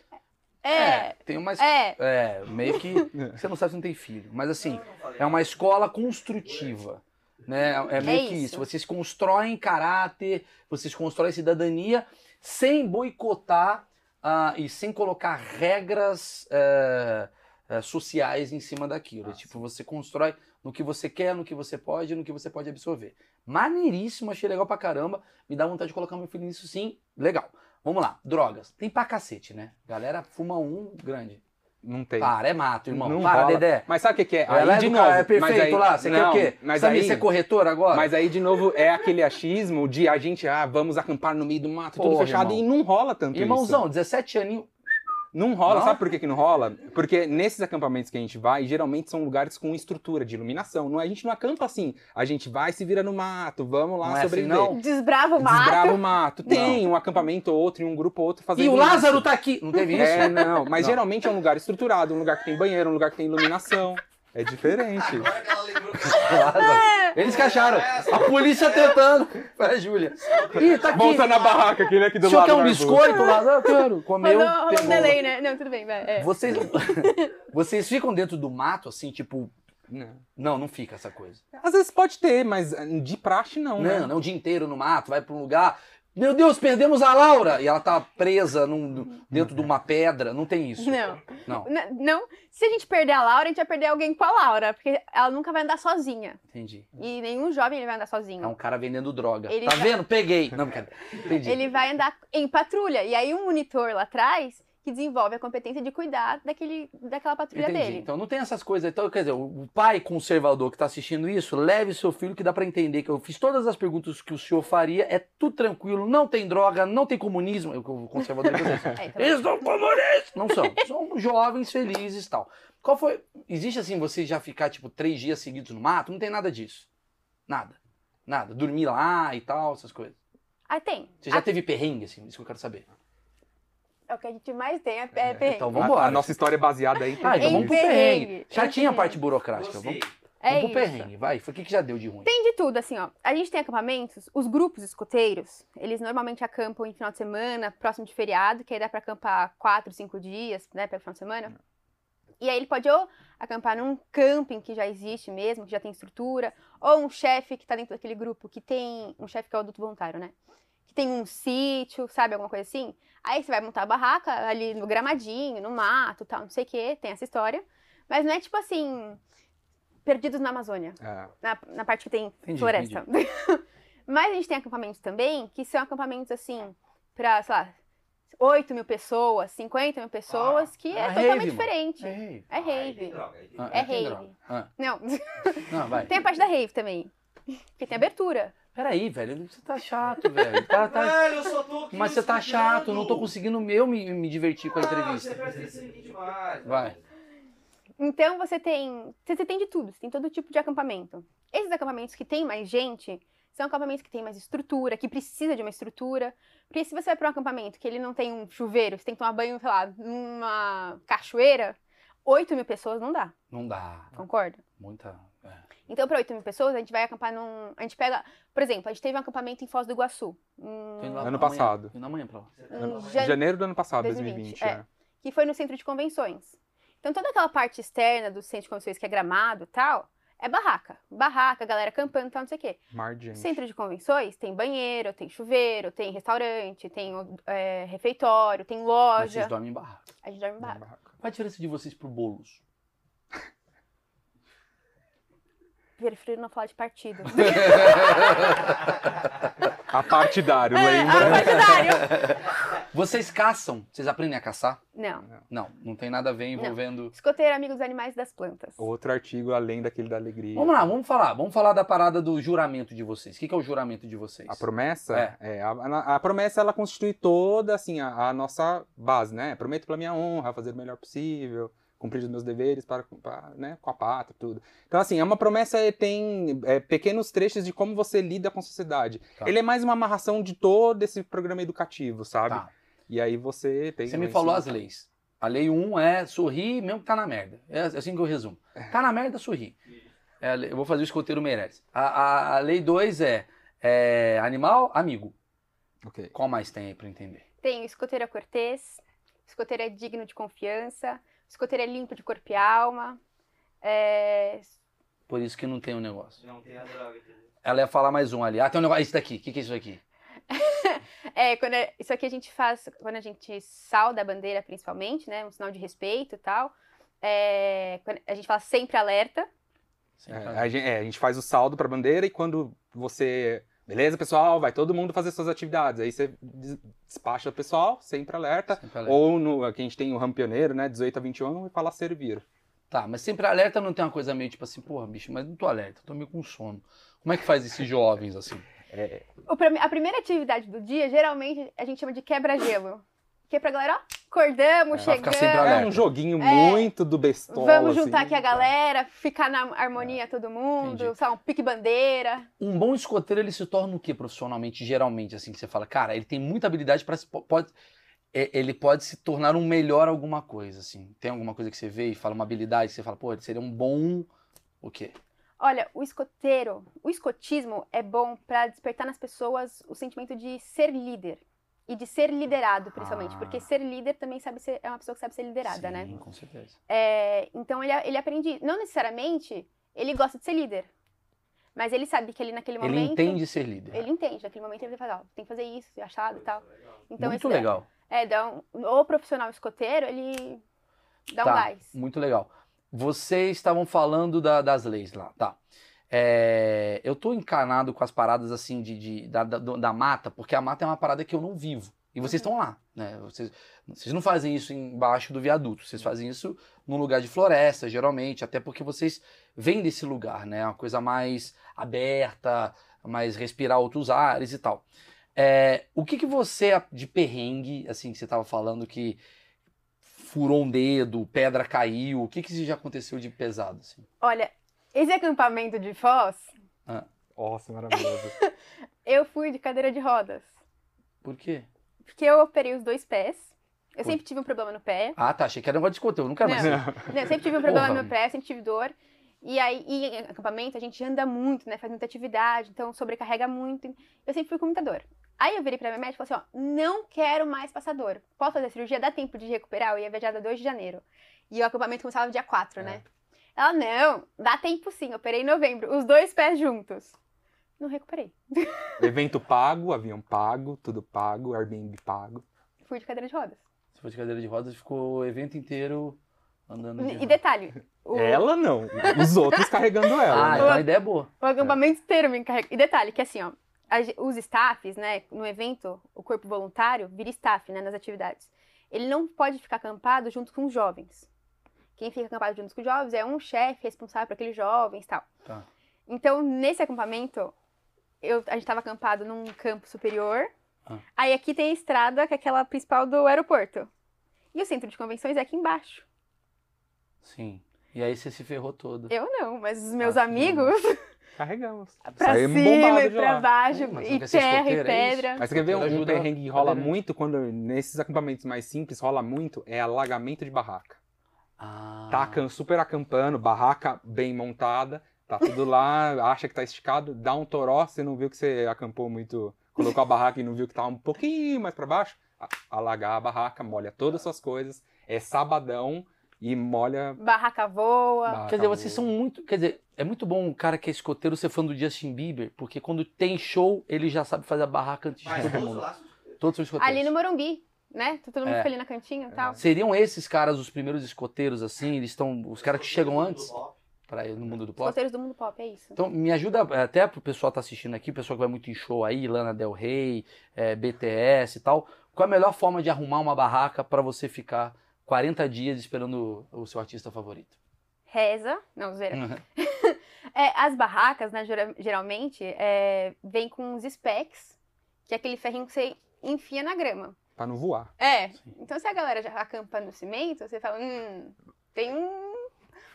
É, tem uma. é. É, meio que. Você não sabe se não tem filho. Mas assim. É uma escola construtiva. Né? É meio que isso. isso. Vocês constroem caráter, vocês constroem cidadania sem boicotar ah, e sem colocar regras eh, eh, sociais em cima daquilo. Ah, tipo, você constrói no que você quer, no que você pode, no que você pode absorver. Maneiríssimo, achei legal pra caramba. Me dá vontade de colocar meu filho nisso sim. Legal. Vamos lá. Drogas. Tem pra cacete, né? Galera fuma um grande. Não tem. Para, é mato, irmão. Não Para, rola. Dedé. Mas sabe o que, que é? Ela Aí, é de novo, é perfeito aí- lá. Você não, quer o quê? Mas Sabe aí, ser corretor agora? mas aí, de novo, é aquele achismo de a gente, ah, vamos acampar no meio do mato, tudo Porra, fechado, irmão. e não rola tanto Irmãozão, 17 aninhos. Isso. Não rola, Não? sabe por que, que não rola? Porque nesses acampamentos que a gente vai, geralmente são lugares com estrutura de iluminação. Não, é- a gente não acampa assim. A gente vai se vira no mato, vamos lá Não é assim, sobreviver. não? Desbrava o mato. Desbrava o mato. Tem um acampamento ou outro, e um grupo ou outro fazendo E o isso. Lázaro tá aqui. Não teve isso? É, não. Mas Não. geralmente é um lugar estruturado, um lugar que tem banheiro, um lugar que tem iluminação. É diferente. Agora que ela lembrou que. Eles que acharam. A polícia tentando. É, Júlia. Ih, tá aqui. Volta na barraca aqui, né? Aqui O do senhor lado quer do um biscoito, Lázaro? Eu quero. Comeu, um pegou. delay, né? Não, tudo bem, vai. É. Vocês, vocês ficam dentro do mato, assim, tipo... Não. Não, não fica essa coisa. Às vezes pode ter, mas de praxe não, né? Não, não o dia inteiro no mato, vai pra um lugar... Meu Deus, perdemos a Laura! E ela tá presa num- dentro de uma pedra. Não tem isso. Não. Não, N- Não, se a gente perder a Laura, a gente vai perder alguém com a Laura, porque ela nunca vai andar sozinha. entendi. E nenhum jovem ele vai andar sozinho. É um cara vendendo droga. Ele tá vai- vendo? Peguei. Não, cara. Entendi. Ele vai andar em patrulha. E aí um monitor lá atrás que desenvolve a competência de cuidar daquele, daquela patrulha Entendi. dele. Então não tem essas coisas. Então, quer dizer, o pai conservador que está assistindo isso, leve seu filho que dá para entender que eu fiz todas as perguntas que o senhor faria, é tudo tranquilo, não tem droga, não tem comunismo. Eu, o conservador que eu disse. É, então- Eles são comunistas! Não são. São jovens, felizes e tal. Qual foi. Existe assim, você já ficar, tipo, três dias seguidos no mato? Não tem nada disso. Nada. Nada. Dormir lá e tal, essas coisas. Ah, tem. Você já Ah, teve perrengue, assim? Isso que eu quero saber. É o que a gente mais tem, é, é perrengue. Então A- vambora. A, nossa história é baseada aí. Ah, então Em vamos pro perrengue. perrengue. Já tinha a parte burocrática. Vamos, É vamos pro perrengue, vai. O que, que já deu de ruim? Tem de tudo, assim, ó. A gente tem acampamentos, os grupos escoteiros, eles normalmente acampam em final de semana, próximo de feriado, que aí dá pra acampar quatro, cinco dias, né, pelo final de semana. E aí ele pode ou acampar num camping que já existe mesmo, que já tem estrutura, ou um chefe que tá dentro daquele grupo que tem, um chefe que é o adulto voluntário, né? Que tem um sítio, sabe, alguma coisa assim. Aí você vai montar a barraca ali no gramadinho, no mato, tal, não sei o quê, tem essa história. Mas não é tipo assim, perdidos na Amazônia É. na, na parte que tem Entendi, floresta. Mas a gente tem acampamentos também, que são acampamentos assim, pra, sei lá, 8 mil pessoas, 50 mil pessoas, que é é totalmente rave, mano. diferente. É rave. É rave. Ah, É rave. droga. Ah, Não, não, vai. tem a parte da rave também. Porque tem abertura. Peraí, velho, você tá chato, velho. Tá, tá... Velho, eu só tô aqui Mas você tá chato, não tô conseguindo eu me, me divertir com a entrevista. Você presta em mim demais. Vai. Então você tem. Você você tem de tudo, você tem todo tipo de acampamento. Esses acampamentos que tem mais gente são acampamentos que tem mais estrutura, que precisa de uma estrutura. Porque se você vai para um acampamento que ele não tem um chuveiro, você tem que tomar banho, sei lá, numa cachoeira, 8 mil pessoas não dá, Não dá. concorda? Muita. Então, para 8 mil pessoas, a gente vai acampar num. A gente pega. Por exemplo, a gente teve um acampamento em Foz do Iguaçu. em- lá Ano amanhã. passado. Tô indo amanhã pra lá. em Em jan- janeiro do ano passado, 2020, 2020. é. é. que foi no centro de convenções. Então, toda aquela parte externa do centro de convenções, que é gramado e tal, é barraca. Barraca, galera acampando e tal, não sei o quê. Mar de gente. Centro de convenções tem banheiro, tem chuveiro, tem restaurante, tem é, refeitório, tem Mas loja. vocês dormem em barraca. A gente dorme em barraca. Barraca. Qual a diferença de vocês pro bolos? Prefiro não falar de partido. A partidário, É, lembra? ah, partidário! Vocês caçam? Vocês aprendem a caçar? Não. Não, não tem nada a ver envolvendo. Escoteiro, amigo dos animais e das plantas. Outro artigo além daquele da alegria. Vamos lá, vamos falar. Vamos falar da parada do juramento de vocês. O que que é o juramento de vocês? A promessa, É. é, a, a- a promessa ela constitui toda assim a, a nossa base, né? Prometo pela minha honra fazer o melhor possível, cumprir os meus deveres para, para, né, com a pátria, tudo. Então assim, é uma promessa e tem é, pequenos trechos de como você lida com a sociedade. Tá. Ele é mais uma amarração de todo esse programa educativo, sabe? Tá. E aí você tem. Você me falou as leis. A lei 1 é sorrir mesmo que tá na merda. É assim que eu resumo. Tá na merda, sorri. É eu vou fazer o escoteiro Meirelles. A, a, a lei 2 é, é animal, amigo. Ok. Qual mais tem aí pra entender? Tem o escoteiro é cortês, escoteiro é digno de confiança, escoteiro é limpo de corpo e alma. É, Por isso que não tem o um negócio. Não tem a droga? Ela ia falar mais um ali. Ah, tem um negócio. Esse daqui. O que, que é isso aqui? É, quando é- isso aqui a gente faz quando a gente salda a bandeira, principalmente, né? Um sinal de respeito e tal. É, quando a gente fala sempre alerta. Sem É, a, gente, é, a gente faz o saldo para a bandeira e quando você. Beleza, pessoal, vai todo mundo fazer suas atividades. Aí você des- despacha o pessoal, sempre alerta. Sempre alerta. Ou no, aqui a gente tem o ramo pioneiro, né? 18 a 21 e fala servir. Tá, mas sempre alerta não tem uma coisa meio tipo assim, porra, bicho, mas não tô alerta, tô meio com sono. Como é que faz esses jovens assim? É, a primeira atividade do dia, geralmente, a gente chama de quebra-gelo. Que é pra galera, ó, acordamos, É, chegamos. é um joguinho É. muito do bestola. Vamos juntar assim. aqui a galera, ficar na harmonia todo mundo, Entendi. lá, um pique-bandeira. Um bom escoteiro, ele se torna o que profissionalmente, geralmente, assim, que você fala, cara, ele tem muita habilidade para pode é, ele pode se tornar um melhor alguma coisa, assim. Tem alguma coisa que você vê e fala uma habilidade que você fala, pô, ele seria um bom o quê? Olha, o escoteiro, o escotismo é bom pra despertar nas pessoas o sentimento de ser líder. E de ser liderado, principalmente. Ah. Porque ser líder também sabe ser, é uma pessoa que sabe ser liderada, Sim, né? com certeza. É, então ele, ele aprende. Não necessariamente ele gosta de ser líder. Mas ele sabe que ele naquele Ele momento. entende ser líder. Ele entende. Naquele momento ele vai falar, ó, tem que fazer isso, achado e tal. Então, Muito esse- legal. É, dá um, o profissional escoteiro, ele dá Tá. um gás. Muito legal. Vocês estavam falando da- das leis lá, tá? É, eu tô encanado com as paradas assim de, de- da, da, da mata, porque a mata é uma parada que eu não vivo. E vocês estão lá, né? Vocês, vocês não fazem isso embaixo do viaduto, vocês fazem isso num lugar de floresta, geralmente, até porque vocês vêm desse lugar, né? Uma coisa mais aberta, mais respirar outros ares e tal. É, o que que você, de perrengue, assim, que você tava falando que furou um dedo, pedra caiu, o que que já aconteceu de pesado, assim? Olha, esse acampamento de Foz, Nossa, maravilhoso. eu fui de cadeira de rodas. Por quê? Porque eu operei os dois pés. Eu Pô. sempre tive um problema no pé. Ah, tá, achei que era um negócio de quero mais Não. Não, eu sempre tive um problema Porra. no meu pé, sempre tive dor. E aí, e em acampamento, a gente anda muito, né? Faz muita atividade, então sobrecarrega muito. Eu sempre fui com muita dor. Aí eu virei pra minha médica e falei assim, ó, não quero mais passar dor. Posso fazer cirurgia? Dá tempo de recuperar? Eu ia viajar dia 2 de janeiro. E o acampamento começava no dia 4, né? Ela, não, dá tempo sim. Eu operei em novembro, os dois pés juntos. Não recuperei. Evento pago, avião pago, tudo pago, Airbnb pago. Fui de cadeira de rodas. Você foi de cadeira de rodas e ficou o evento inteiro andando de E detalhe, o, Ela não, os outros carregando ela. Ah, né? então a ideia é boa. o acampamento inteiro me encarregou. E detalhe, que assim, ó, os staffs, né, no evento, o corpo voluntário vira staff, né, nas atividades. Ele não pode ficar acampado junto com os jovens. Quem fica acampado junto com os jovens é um chefe responsável por aqueles jovens e tal. Tá. Então, nesse acampamento, eu, a gente estava acampado num campo superior. Ah. Aí aqui tem a estrada, que é aquela principal do aeroporto. E o centro de convenções é aqui embaixo. Sim. E aí você se ferrou todo. Eu não, mas os meus Ah, amigos, Carregamos. pra Saímos cima e pra lá. baixo, É, e terra e é pedra. Mas você quer ver um, um Ajuda perrengue que rola muito quando nesses acampamentos mais simples rola muito é alagamento de barraca. Ah. Tá super acampando, barraca bem montada, tá tudo lá, acha que tá esticado, dá um toró, você não viu que você acampou muito, colocou a barraca e não viu que tava um pouquinho mais pra baixo, alagar a barraca, molha todas as suas coisas, é sabadão e molha Barraca voa. barraca Quer dizer, vocês boa. são muito. Quer dizer, é muito bom um cara que é escoteiro ser fã do Justin Bieber, porque quando tem show, ele já sabe fazer a barraca antes de Mas todo todos mundo. Todos são escoteiros. Ali no Morumbi, né? Todo mundo É. ali na cantinha e tal. Seriam esses caras os primeiros escoteiros, assim? Eles estão. Os caras que chegam antes para ir no mundo do pop? Escoteiros do mundo pop, é isso. Então, me ajuda até pro pessoal que tá assistindo aqui, o pessoal que vai muito em show aí, Lana Del Rey, é, BTS e tal. Qual a melhor forma de arrumar uma barraca para você ficar 40 dias esperando o seu artista favorito? Reza. Não, zoeira. Uhum. É, as barracas, né, gera- geralmente, é, vem com uns specs, que é aquele ferrinho que você enfia na grama. Pra não voar. É. Sim. Então, se a galera já acampa no cimento, você fala, hum, tem um, um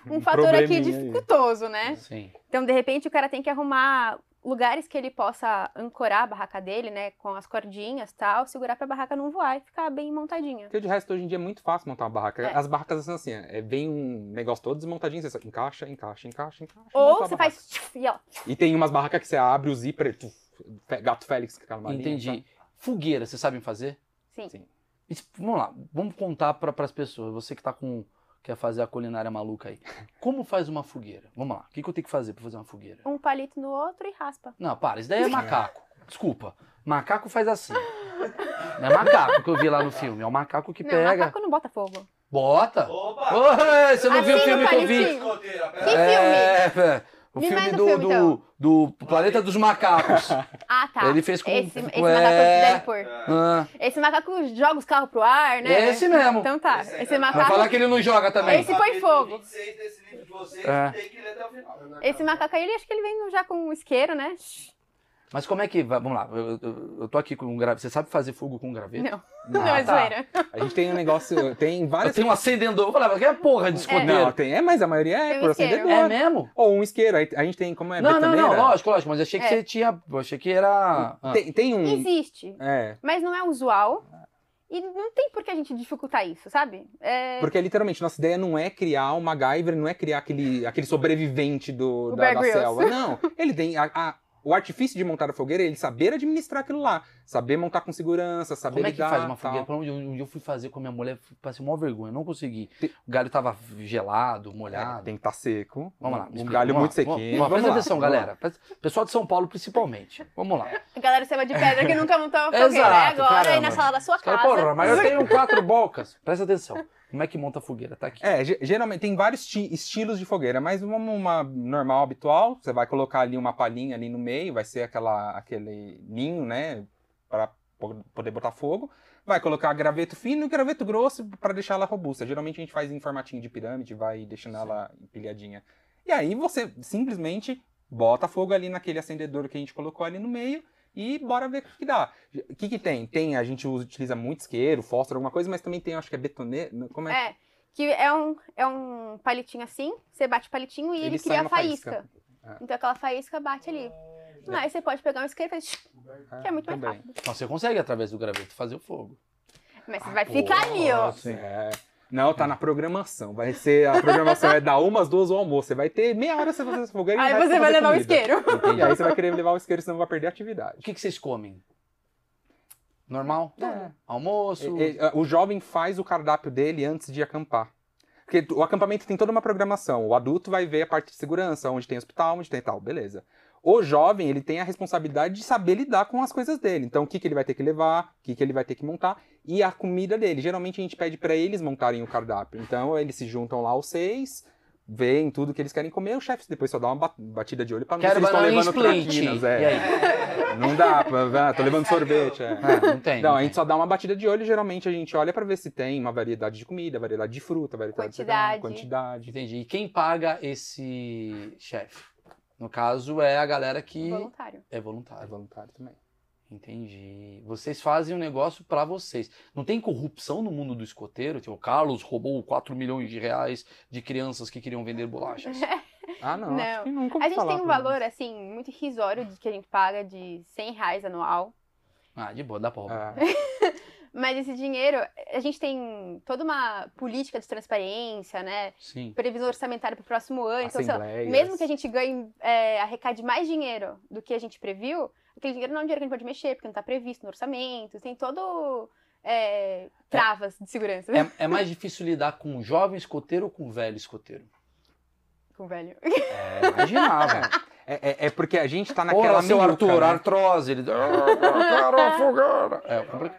Um fator aqui probleminha aí. dificultoso, né? Sim. Então, de repente, o cara tem que arrumar lugares que ele possa ancorar a barraca dele, né, com as cordinhas e tal, segurar pra barraca não voar e ficar bem montadinha. Porque de resto, hoje em dia é muito fácil montar uma barraca. É. As barracas são assim, é, vem um negócio todo desmontadinho, você só encaixa, encaixa, encaixa, encaixa. Ou você faz tchuf, e ó, E tem umas barracas que você abre o zíper, gato Félix, aquela malinha, Entendi. sabe? Fogueira, vocês sabem fazer? Sim. Sim. Isso- Vamos lá, vamos contar para as pessoas. Você que tá com quer fazer a culinária maluca aí. Como faz uma fogueira? Vamos lá. O que, que eu tenho que fazer para fazer uma fogueira? Um palito no outro e raspa. Não, para, isso daí é macaco. Desculpa. Macaco faz assim. Não é macaco que eu vi lá no filme, é o macaco que não, pega. macaco não bota fogo. Bota. Opa! Oi, você não Assim viu o filme que eu vi? Que. É, é, o Me filme manda o do, filme, do, então. do Planeta dos Macacos. Ah, tá. Ele fez com- Esse, esse com- macaco é. deve pôr. Ah, Esse macaco joga os carros pro ar, né? Esse mesmo. Então tá. Esse Esse vai macaco. falar que ele não joga também. Esse põe fogo. 26 desse livro de vocês, É. tem que ler até o final. Esse macaco aí, ele acho que ele vem já com um isqueiro, né? Mas como é que. vai- Vamos lá, eu, eu- eu tô aqui com um graveto. Você sabe fazer fogo com um graveto? Não, não é tá. zoeira. A gente tem um negócio, tem várias... tenho um acendedor. Eu falava, que é porra de escoteiro? Não, tem, é, mas a maioria é Tem um por isqueiro. acendedor. É mesmo? Ou um isqueiro, aí a gente tem, como é não, não, não, lógico, lógico, mas achei que É. você tinha. Achei que era. ah. Tem, tem um... Existe, É, mas não é usual. E não tem por que a gente dificultar isso, sabe? É... porque literalmente, nossa ideia não é criar um MacGyver, não é criar aquele, aquele sobrevivente do, O da, da selva. Não, ele tem... a- a- o artifício de montar a fogueira é ele saber administrar aquilo lá. Saber montar com segurança, saber Como é que lidar, faz uma fogueira? Onde eu, um dia eu fui fazer com a minha mulher, passei uma vergonha, não consegui. Tem- O galho tava gelado, É, molhado. tem que estar seco. Vamos lá. Um explica, galho muito lá, sequinho. Vamos, Vamos presta atenção, vamos galera. Pessoal de São Paulo, principalmente. Vamos lá. A galera selva de pedra que nunca montou uma fogueira. Exato, é agora aí caramba. na sala da sua casa. porra, mas eu tenho quatro bocas. Presta atenção. Como é que monta a fogueira? Tá aqui. É, ge- geralmente tem vários ti- estilos de fogueira, mas vamos uma normal, habitual. Você vai colocar ali uma palhinha ali no meio, vai ser aquela, aquele ninho, né, para poder botar fogo. Vai colocar graveto fino e graveto grosso para deixar ela robusta. Geralmente a gente faz em formatinho de pirâmide, vai deixando ela empilhadinha. E aí você simplesmente bota fogo ali naquele acendedor que a gente colocou ali no meio e bora ver o que, que dá. O que, que tem? Tem, a gente usa- utiliza muito isqueiro, fósforo, alguma coisa, mas também tem, acho que é betoneira. Como é? É, que é um, é um palitinho assim, você bate o palitinho e ele, Ele cria a faísca. faísca. É. Então aquela faísca bate ali. Aí você pode pegar um isqueiro e fazer... Que é muito mais também. rápido. Então você consegue, através do graveto, fazer o fogo. Mas você Ah, vai ficar ali, ó. Sim. É. Não, tá na programação. Vai ser a programação é da umas, duas ao almoço. Você vai ter meia hora você fazer essa fogueira Aí o você vai levar o comida. isqueiro. E aí você vai querer levar o isqueiro, senão vai perder a atividade. O que, que vocês comem? Normal? É. Almoço? E- e, O jovem faz o cardápio dele antes de acampar. Porque o acampamento tem toda uma programação. O adulto vai ver a parte de segurança, onde tem hospital, onde tem tal, beleza. O jovem, ele tem a responsabilidade de saber lidar com as coisas dele. Então, o que, que ele vai ter que levar, o que, que ele vai ter que montar e a comida dele. Geralmente a gente pede para eles montarem o cardápio. Então, eles se juntam lá os seis, veem tudo que eles querem comer, o chefe depois só dá uma ba- batida de olho pra não Quero ver se eles estão levando traquinas. E É. aí? Não dá, pra, ah, tô levando sorvete. É. É, não tem. Não, não a gente tem. só dá uma batida de olho e geralmente a gente olha pra ver se tem uma variedade de comida, variedade de fruta, variedade de Quantidade. quantidade. Entendi. E quem paga esse chefe? No caso, é a galera que Voluntário. é É voluntária. voluntário também. Entendi. Vocês fazem um negócio pra vocês. Não tem corrupção no mundo do escoteiro? Tipo, o Carlos roubou 4 milhões de reais de crianças que queriam vender bolachas. Ah, não. Não. acho que nunca ouvi A gente falar, tem um menos. valor, assim, muito irrisório de que a gente paga de 100 reais anual. Ah, de boa, dá pra roubar. É. Mas esse dinheiro, a gente tem toda uma política de transparência, né? Sim. Previsão orçamentária para o próximo ano. Então, lá, Assembleias. mesmo que a gente ganhe, é, arrecade mais dinheiro do que a gente previu, aquele dinheiro não é um dinheiro que a gente pode mexer, porque não está previsto no orçamento. Tem todo. é, travas de segurança. É, é mais difícil lidar com um jovem escoteiro ou com um velho escoteiro? Com velho. É, imaginava. É, é- é porque a gente tá naquela Porra, seu meiuca, Arthur, né? artrose. Ele... Ah.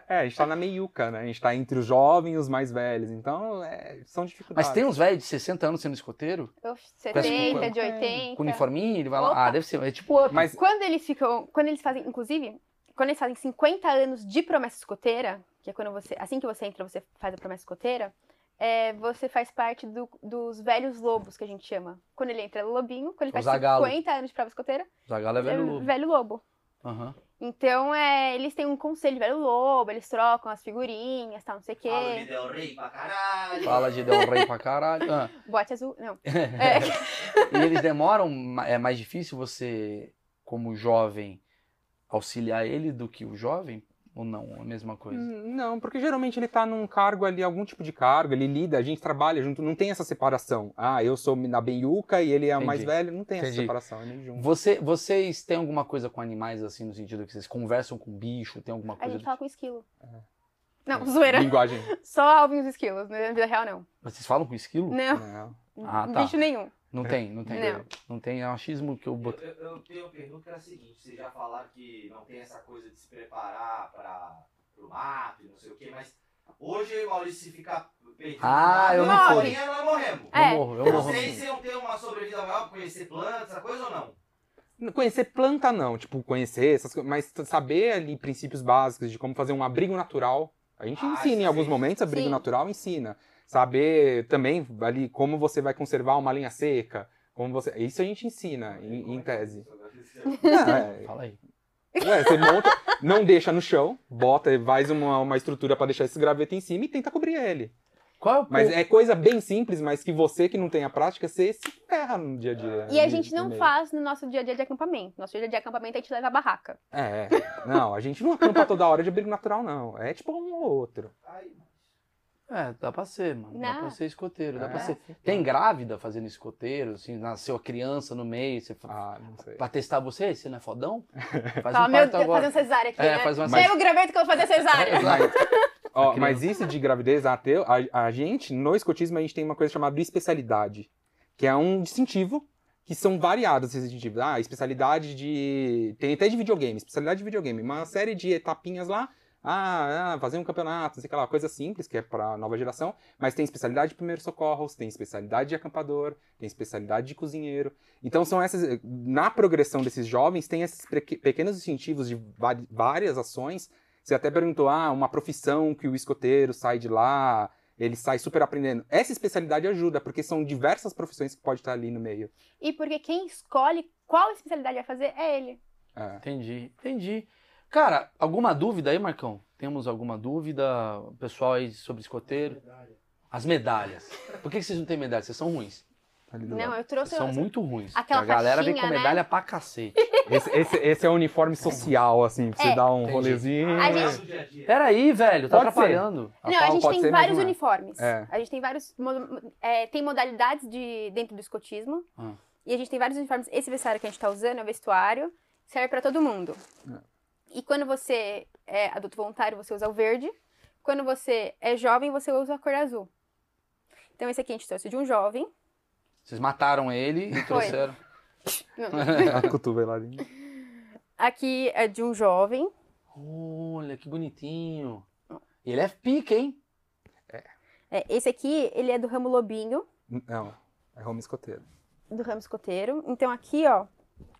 É. É, a gente tá na meiuca, né? A gente tá entre os jovens e os mais velhos. Então, é, são dificuldades. Mas tem uns velhos de 60 anos sendo escoteiro? Eu, Peço 70, desculpa. de 80. Com uniforminho, ele vai lá. Opa. Ah, deve ser. É tipo up. Mas Quando eles ficam. Quando eles fazem, inclusive, quando eles fazem 50 anos de promessa escoteira, que é quando você. Assim que você entra, você faz a promessa escoteira, é, você faz parte do- dos velhos lobos, que a gente chama. Quando ele entra é lobinho, quando ele O faz Zagalo. 50 anos de prova escoteira, Zagalo é é velho lobo. velho lobo. Aham. Então, é, eles têm um conselho de velho lobo, eles trocam as figurinhas, tal, não sei o Fala de quê. Del Rey pra caralho. Fala de Del Rey pra caralho. Ah. Bote azul. Não. É, E eles demoram, é mais difícil você, como jovem, auxiliar ele do que o jovem? Ou não? A mesma coisa? Não, porque geralmente ele tá num cargo ali, algum tipo de cargo, ele lida, a gente trabalha junto, não tem essa separação. Ah, eu sou na Benhuca e ele é o mais Entendi. velho, não tem essa Entendi. separação, é. Você, vocês têm alguma coisa com animais, assim, no sentido que vocês conversam com bicho, tem alguma a coisa... gente do- fala com esquilo. É. Não, zoeira. Linguagem. Só alvinhos esquilos, na vida real não. Vocês falam com esquilo? Não, Não. Ah, tá. bicho nenhum. Não tem, não tem. Não. Não tem é um achismo que eu Eu, botei. eu, eu tenho uma pergunta que é a seguinte: vocês já falaram que não tem essa coisa de se preparar para o mato e não sei o quê, mas hoje, Maurício, se ficar perdido, Ah, eu não fui. morrendo, nós morremos. É. Eu morro, eu morro. Vocês iam ter uma sobrevida maior pra conhecer plantas, essa coisa ou não? Conhecer planta não, tipo, conhecer essas coisas, mas saber ali princípios básicos de como fazer um abrigo natural. A gente Ah, ensina em sim. alguns momentos abrigo Sim. natural, ensina. Saber também ali como você vai conservar uma lenha seca, como você, isso a gente ensina em, em tese. Não, é, Fala aí. Ué, você monta, não deixa no chão, bota, faz uma, uma estrutura pra deixar esse graveto em cima e tenta cobrir ele. Qual é o Mas ponto? é coisa bem simples, mas que você que não tem a prática, você se ferra no dia a dia. E a gente não meio. faz no nosso dia a dia de acampamento. Nosso dia a dia de acampamento a gente leva a barraca. É, não, a gente não acampa toda hora de abrigo natural, não. É tipo um ou outro. É, dá pra ser, mano. Dá Não. pra ser escoteiro, dá É. pra ser. Tem grávida fazendo escoteiro, assim, nasceu a criança no meio, você Ah, não sei. pra testar você, você não é fodão? Faz Fala, um meu agora. fazendo cesárea aqui, É, né? faz uma- Chega o graveto que eu vou fazer cesárea. Mas, ó, mas isso de gravidez ateu, a, a gente, no escotismo, a gente tem uma coisa chamada especialidade, que é um distintivo, que são variados esses distintivos. Ah, especialidade de. Tem até de videogame, especialidade de videogame. Uma série de etapinhas lá. Ah, ah, fazer um campeonato, não sei o que lá, coisa simples, que é pra nova geração, mas tem especialidade de primeiros socorros, tem especialidade de acampador, tem especialidade de cozinheiro. Então são essas. Na progressão desses jovens, tem esses peque- pequenos distintivos de várias ações você até perguntou, ah, uma profissão que o escoteiro sai de lá, ele sai super aprendendo. Essa especialidade ajuda, porque são diversas profissões que pode estar ali no meio. E porque quem escolhe qual especialidade vai fazer é ele. É. Entendi, entendi. Cara, alguma dúvida aí, Marcão? Temos alguma dúvida, pessoal aí sobre escoteiro? As medalhas. Por que vocês não têm medalha? Vocês são ruins. Não, eu trouxe. Vocês são muito ruins. Aquela a galera vem com faixinha, né? medalha pra cacete. Esse, esse- esse é o uniforme social, assim, pra você É. dar um Entendi. rolezinho. A gente- dia a dia. Peraí, velho, tá Pode ser. atrapalhando. A Não, a Paula gente tem ser, vários não é. uniformes. É. A gente tem vários é, tem modalidades de dentro do escotismo. Ah. E a gente tem vários uniformes. Esse vestuário que a gente tá usando é o vestuário, serve pra todo mundo. E quando você é adulto voluntário, você usa o verde. Quando você é jovem, você usa a cor azul. Então esse aqui a gente trouxe de um jovem. Vocês mataram ele e Foi. trouxeram. A cotoveladinha. Aqui é de um jovem. Olha, que bonitinho. E ele é pica, hein? É, esse aqui, ele é do ramo lobinho. Não. É home escoteiro. do ramo escoteiro. Então aqui, ó.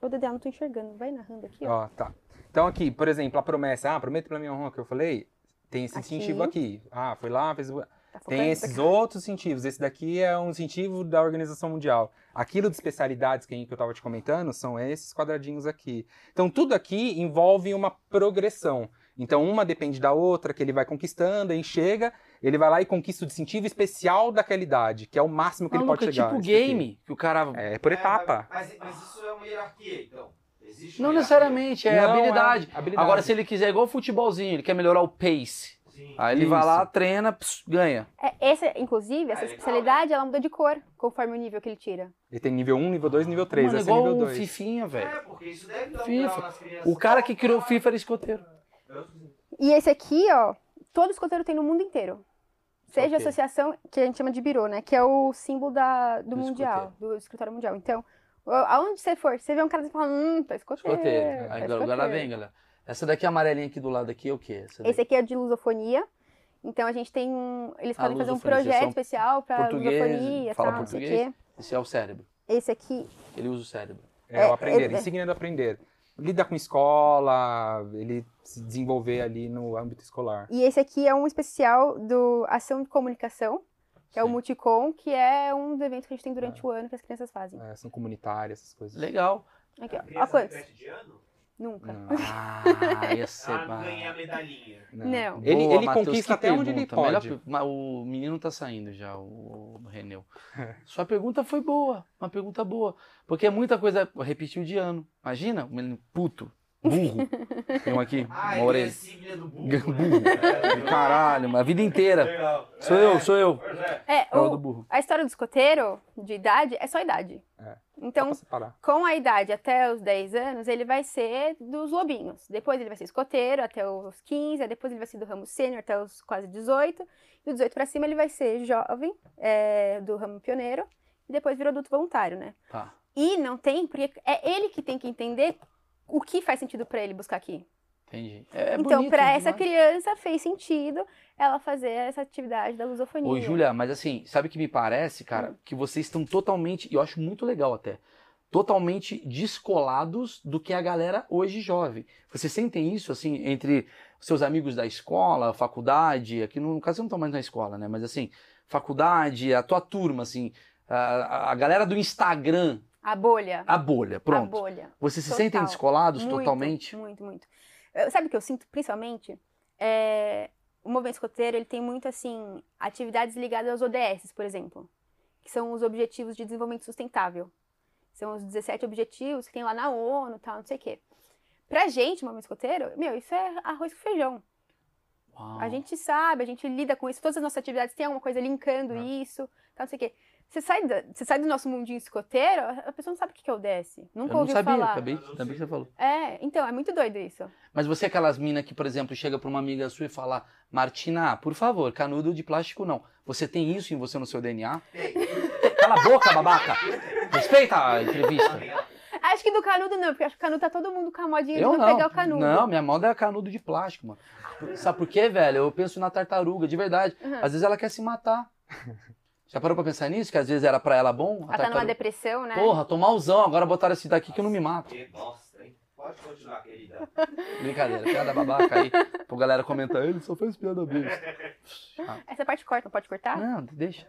Ô, Dedé, eu não tô enxergando. Vai narrando aqui, ó. Ó, tá. Então aqui, por exemplo, a promessa, ah, promete pra minha honra que eu falei, tem esse Aqui. incentivo aqui. Ah, foi lá, fez o... Tá Tem esses outros incentivos. Esse daqui é um incentivo da Organização Mundial. Aquilo de especialidades que eu estava te comentando são esses quadradinhos aqui. Então, tudo aqui envolve uma progressão. Então, uma depende da outra, que ele vai conquistando, aí chega, ele vai lá e conquista o incentivo especial daquela idade, que é o máximo que ele Maluco, pode é chegar. tipo Esse daqui. game, que o cara... É por etapa. Mas, mas isso é uma hierarquia, então. Existe Não necessariamente, é Não, habilidade. é habilidade. Agora, se ele quiser, igual futebolzinho, ele quer melhorar o pace. Sim. Aí ele vai Isso. lá, treina, pss, ganha. É, essa, inclusive, essa especialidade, ela muda de cor conforme o nível que ele tira. Ele tem nível 1, nível 2, nível 3. Mano, esse é igual nível o 2. Fifinha, velho. É, porque isso deve dar um FIFA. grau nas crianças. O cara que criou o FIFA era escoteiro. E esse aqui, ó, todo escoteiro tem no mundo inteiro. Seja Ok. associação, que a gente chama de birô, né? Que é o símbolo da, do, Do mundial, do escritório mundial. Então, aonde você for, você vê um cara e fala, hum, tá escoteiro. Escoteiro. tá Aí, agora agora escoteiro. vem, galera. Essa daqui amarelinha aqui do lado aqui é o quê? Essa Esse aqui é de lusofonia. Então a gente tem um. Eles Ah, podem fazer um projeto especial pra português, lusofonia, fala tal, não sei português? quê. Esse é o cérebro. Esse aqui. Ele usa o cérebro. É, o É, aprender, é- insígnia do aprender. Lidar com escola, ele se desenvolver ali no âmbito escolar. E esse aqui é um especial do Ação de Comunicação, que é o. Multicom, que é um dos eventos que a gente tem durante o ano que as crianças fazem. É, ação comunitária, essas coisas. Legal. Aqui, ó. Ó Criança quantos? Nunca. Não. Ah, ia ser. Ah, não ah. ganhei a medalhinha. Não. Ele, Boa, ele Matheus, conquista até onde ele pergunta. Melhor pode. mas o menino tá saindo já, o, o Reneu. É. Sua pergunta foi boa, uma pergunta boa. Porque é muita coisa, repetiu de ano. Imagina, um menino puto, burro. Tem um aqui, Ah, uma é orelha. do burro. Burro. né? Caralho, mas a vida inteira. Sou É, eu, sou eu. é. É, É o o- do burro. a história do escoteiro, de idade, é só idade. É. Então, Dá pra separar. com a idade até os 10 anos, ele vai ser dos lobinhos. Depois ele vai ser escoteiro até os 15, aí depois ele vai ser do ramo sênior até os quase 18. E do 18 pra cima ele vai ser jovem, é, do ramo pioneiro. E depois vira adulto voluntário, né? Tá. E não tem, porque é ele que tem que entender o que faz sentido pra ele buscar aqui. Entendi. É então, bonito pra essa demais. criança fez sentido ela fazer essa atividade da lusofonia. Ô, Júlia, mas assim, sabe o que me parece, Hum. cara? Que vocês estão totalmente, e eu acho muito legal até, totalmente descolados do que a galera hoje jovem. Vocês sentem isso, assim, entre seus amigos da escola, faculdade, aqui no, caso não tá mais na escola, né? Mas assim, faculdade, a tua turma, assim, a- a galera do Instagram, A bolha. a bolha, A pronto. bolha. Vocês se Total. sentem descolados Muito, totalmente? Muito, muito. Eu- Sabe o que eu sinto, principalmente? É, o movimento escoteiro, ele tem muito, assim, atividades ligadas aos ODS, por exemplo. Que são os Objetivos de Desenvolvimento Sustentável. São os 17 objetivos que tem lá na ONU, tal, não sei o quê. Pra gente, o movimento escoteiro, meu, isso é arroz com feijão. Uau. A gente sabe, a gente lida com isso. Todas as nossas atividades têm alguma coisa linkando É. isso, tal, não sei o quê. Você sai, da- você sai do nosso mundinho escoteiro, a pessoa não sabe o que é o. Eu Nunca não ouviu sabia, falar. acabei, acabei que você falou. É, então, é muito doido isso. Mas você é aquelas minas que, por exemplo, chega pra uma amiga sua e fala, Martina, por favor, canudo de plástico não. Você tem isso em você no seu DNA? Cala a boca, babaca! Respeita a entrevista. Acho que do canudo não, porque acho que o canudo tá todo mundo com a modinha Eu de não não. pegar o canudo. Não, minha moda é canudo de plástico, mano. Sabe por quê, velho? Eu penso na tartaruga, de verdade. Uhum. Às vezes ela quer se matar. Já parou pra pensar nisso? Que às vezes era pra ela bom? a Ela tá numa tartaruga? depressão, né? Porra, tô malzão, agora botaram esse daqui que eu não me mato. Que bosta, hein? Pode continuar, querida. Brincadeira, piada babaca aí. Pro galera comentar, ele só fez piada besta. Essa parte corta, não pode cortar? Não, deixa.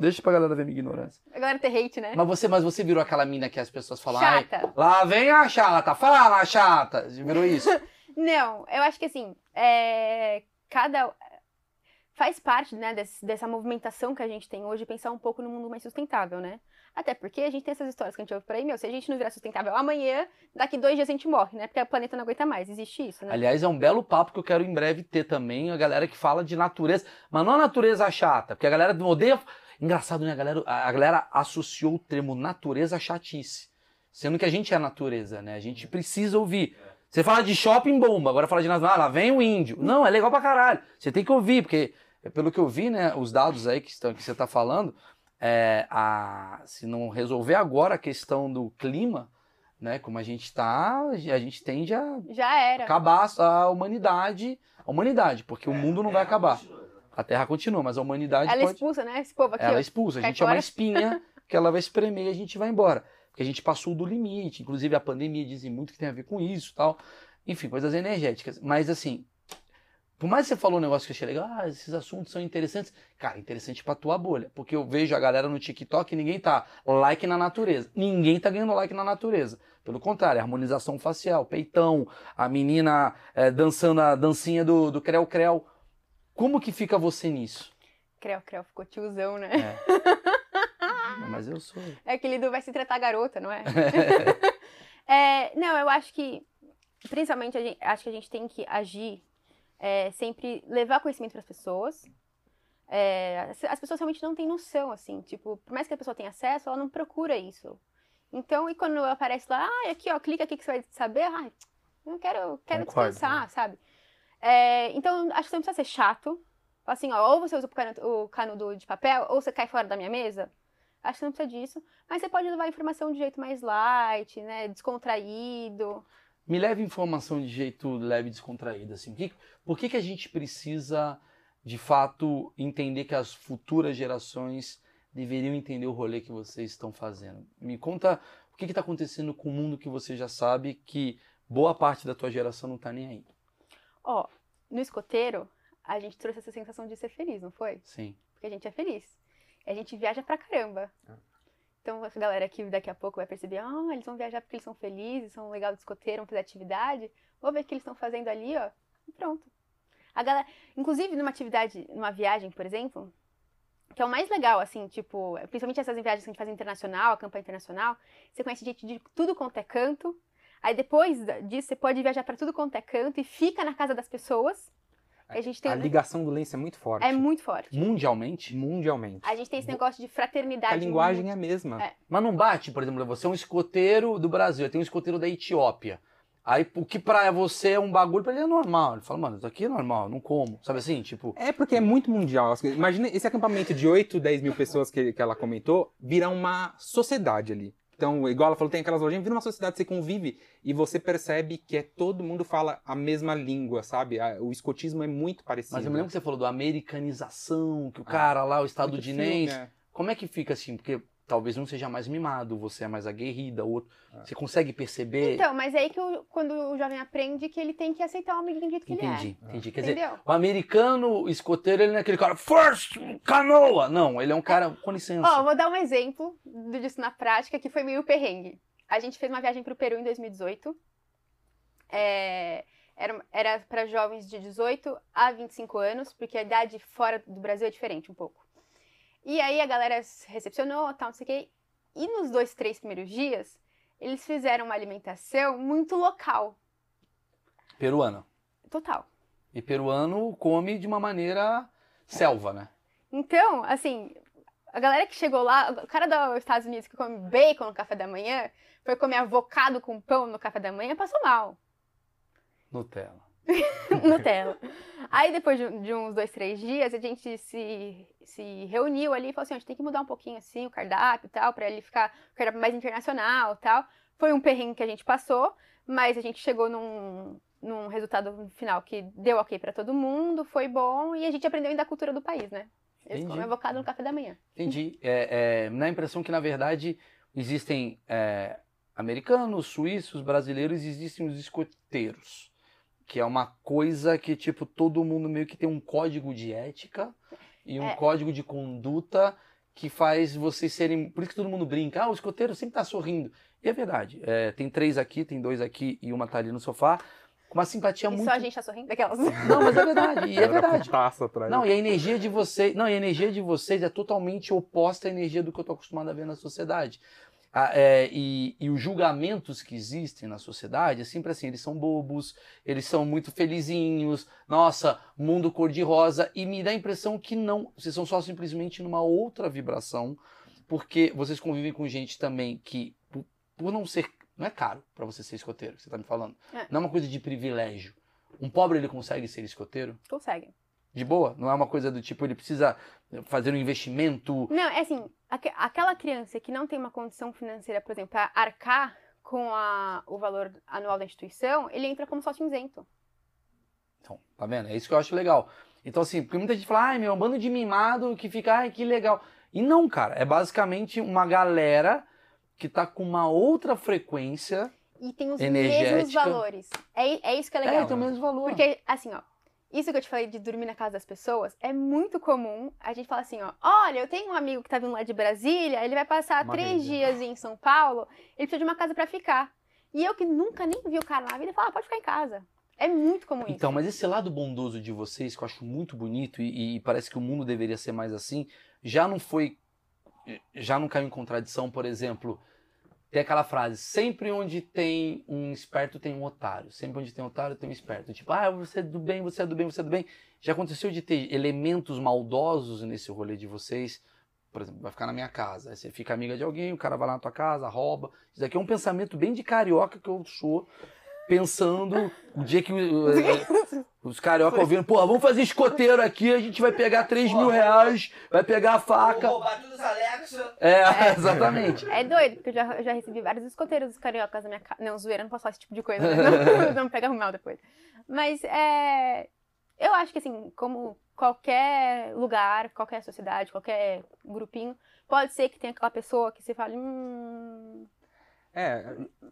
Deixa pra galera ver minha ignorância. Agora tem hate, né? Mas você, mas você virou aquela mina que as pessoas falam, ai, Chata. lá vem a chata, fala chata. Você virou isso? Não, eu acho que assim, é, cada. Faz parte, né, desse- dessa movimentação que a gente tem hoje, pensar um pouco no mundo mais sustentável, né? Até porque a gente tem essas histórias que a gente ouve por aí, meu, se a gente não virar sustentável amanhã, daqui dois dias a gente morre, né? Porque o planeta não aguenta mais. Existe isso, né? Aliás, é um belo papo que eu quero em breve ter também, a galera que fala de natureza, mas não a natureza chata, porque a galera odeia. Engraçado, né? A galera, a galera associou o termo natureza à chatice. Sendo que a gente é a natureza, né? A gente precisa ouvir. Você fala de shopping bomba, agora fala de natureza, ah, lá vem o índio. Não, é legal pra caralho. Você tem que ouvir, porque pelo que eu vi, né, os dados aí que, estão, que você tá falando, é, a, se não resolver agora a questão do clima, né, como a gente tá, a gente tende a Já era. acabar a humanidade, a humanidade, porque o mundo não vai acabar. continua. A Terra continua, mas a humanidade Ela pode... expulsa, né? Esse povo aqui. Ela expulsa. A gente é uma espinha que ela vai espremer e a gente vai embora. Porque a gente passou do limite. Inclusive a pandemia dizem muito que tem a ver com isso tal. Enfim, coisas energéticas. Mas assim, por mais que você falou um negócio que eu achei legal, ah, esses assuntos são interessantes. Cara, interessante pra tua bolha. Porque eu vejo a galera no TikTok e ninguém tá like na natureza. Ninguém tá ganhando like na natureza. Pelo contrário, harmonização facial, peitão, a menina é, dançando a dancinha do, do Creu Creu. Como que fica você nisso? Creu, creu, ficou tiozão, né? É. Mas eu sou. É aquele do vai se tratar garota, não é? É, não, eu acho que, principalmente, gente- acho que a gente tem que agir, é, sempre levar conhecimento para as pessoas. É, as, as pessoas realmente não têm noção, assim, tipo, por mais que a pessoa tenha acesso, ela não procura isso. Então, e quando aparece lá, ah, aqui, ó, clica aqui que você vai saber, ai, não quero, quero Concordo, descansar, sabe? É, então, acho que você não precisa ser chato. Assim, ó, ou você usa o canu- o canudo de papel, ou você cai fora da minha mesa. Acho que você não precisa disso. Mas você pode levar a informação de jeito mais light, né? Descontraído. Me leve informação de jeito leve e descontraído, assim. Por que, que, a gente precisa, de fato, entender que as futuras gerações deveriam entender o rolê que vocês estão fazendo? Me conta o que está acontecendo com o mundo que você já sabe que boa parte da tua geração não está nem aí. Ó, no escoteiro, a gente trouxe essa sensação de ser feliz, não foi? Sim. Porque a gente é feliz. A gente viaja pra caramba. Então, a galera aqui daqui a pouco vai perceber, ah, eles vão viajar porque eles são felizes, são legal de escoteiro, vão fazer atividade. Vou ver o que eles estão fazendo ali, ó. E pronto. A galera, inclusive numa atividade, numa viagem, por exemplo, que é o mais legal, assim, tipo, principalmente essas viagens que a gente faz internacional, a campanha internacional, você conhece gente de tudo quanto é canto. Aí depois disso, você pode viajar pra tudo quanto é canto e fica na casa das pessoas. A gente tem A ligação do lenço é muito forte. é muito forte. Mundialmente. Mundialmente. A gente tem esse negócio de fraternidade. A linguagem muito- é a mesma. É. Mas não bate, por exemplo, você é um escoteiro do Brasil, eu tenho um escoteiro da Etiópia. Aí o que pra você é um bagulho, pra ele é normal. Ele fala, mano, isso aqui é normal, não como. Sabe assim? Tipo, É porque é muito mundial. Imagina esse acampamento de 8, 10 mil pessoas que, que ela comentou, vira uma sociedade ali. Então, igual ela falou, tem aquelas lojinhas, vira uma sociedade, você convive e você percebe que é todo mundo fala a mesma língua, sabe? O escotismo é muito parecido. Mas eu me lembro que você falou do americanização, que o Ah, cara lá, o estadunidense. filme, é. Como é que fica assim? Porque talvez um seja mais mimado, você é mais aguerrida, o outro. Ah. Você consegue perceber? Então, mas é aí que o- quando o jovem aprende que ele tem que aceitar o amiguinho do jeito que entendi, Ah. entendi. Quer ele é. dizer, Entendeu? o americano o escoteiro, ele não é aquele cara, first, canoa! Não, ele é um cara, com licença. Ó, vou dar um exemplo disso na prática, que foi meio perrengue. A gente fez uma viagem pro Peru em 2018. É, era era para jovens de 18 a 25 anos, porque a idade fora do Brasil é diferente um pouco. E aí a galera recepcionou, tal, não sei o quê. E nos dois, três primeiros dias, eles fizeram uma alimentação muito local, Peruano. total. E peruano come de uma maneira selva, né? Então, assim, a galera que chegou lá, o cara dos Estados Unidos que come bacon no café da manhã, foi comer avocado com pão no café da manhã, passou mal. Nutella. Nutella. Aí depois de, de uns dois, três dias, a gente se, se reuniu ali e falou assim, a gente tem que mudar um pouquinho assim o cardápio e tal, pra ele ficar um cardápio mais internacional e tal. Foi um perrengue que a gente passou, mas a gente chegou num, num resultado final que deu ok pra todo mundo, foi bom, e a gente aprendeu ainda a cultura do país, né? Eles Entendi. comem avocado no café da manhã. Entendi. É, é, me dá a impressão que, na verdade, existem é, americanos, suíços, brasileiros existem os escoteiros. Que é uma coisa que, tipo, todo mundo meio que tem um código de ética e um É. código de conduta que faz vocês serem. Por isso que todo mundo brinca, ah, o escoteiro sempre tá sorrindo. E é verdade. É, tem três aqui, tem dois aqui e uma tá ali no sofá. Com uma simpatia E muito. só a gente tá sorrindo daquelas. Não, mas é verdade. E é verdade. Não, e a energia de vocês, não, e a energia de vocês é totalmente oposta à energia do que eu tô acostumado a ver na sociedade. Ah, é, e, e os julgamentos que existem na sociedade é sempre assim, eles são bobos, eles são muito felizinhos, nossa, mundo cor-de-rosa, e me dá a impressão que não, vocês são só simplesmente numa outra vibração, porque vocês convivem com gente também que, por, por não ser, não é caro pra você ser escoteiro, que você tá me falando, É. não é uma coisa de privilégio. Um pobre ele consegue ser escoteiro? Conseguem. De boa? Não é uma coisa do tipo, ele precisa fazer um investimento. Não, é assim, aque- aquela criança que não tem uma condição financeira, por exemplo, para arcar com a- o valor anual da instituição, ele entra como sócio isento. Então, tá vendo? É isso que eu acho legal. Então, assim, porque muita gente fala, ai meu, é um bando de mimado que fica, ai que legal. E não, cara, é basicamente uma galera que tá com uma outra frequência. E tem os Energética. mesmos valores. É, é isso que é É, legal. tem o mesmo valor. Porque, assim, ó, isso que eu te falei de dormir na casa das pessoas é muito comum. A gente fala assim, ó, olha, eu tenho um amigo que tá vindo lá de Brasília, ele vai passar Uma três vez, dias em São Paulo, ele precisa de uma casa pra ficar. E eu que nunca nem vi o cara na vida, falo, ah, pode ficar em casa. É muito comum isso. Então, mas esse lado bondoso de vocês, que eu acho muito bonito e, e parece que o mundo deveria ser mais assim, já não foi. Já não caiu em contradição, por exemplo. Tem aquela frase: sempre onde tem um esperto tem um otário. Sempre onde tem um otário tem um esperto. Tipo, ah, você é do bem, você é do bem, você é do bem. Já aconteceu de ter elementos maldosos nesse rolê de vocês? Por exemplo, vai ficar na minha casa. Aí você fica amiga de alguém, o cara vai lá na tua casa, rouba. Isso daqui é um pensamento bem de carioca que eu sou. Pensando o dia que uh, uh, os carioca ouvindo, pô, vamos fazer escoteiro aqui, a gente vai pegar 3 mil reais, vai pegar a faca. Vou roubar todos os Alexa. É, exatamente. É doido, porque eu já, já recebi vários escoteiros cariocas na minha casa. Não, zoeira, não posso falar esse tipo de coisa, né? Não, não pega mal depois. Mas é. Eu acho que assim, como qualquer lugar, qualquer sociedade, qualquer grupinho, pode ser que tenha aquela pessoa que você fale, hum. É,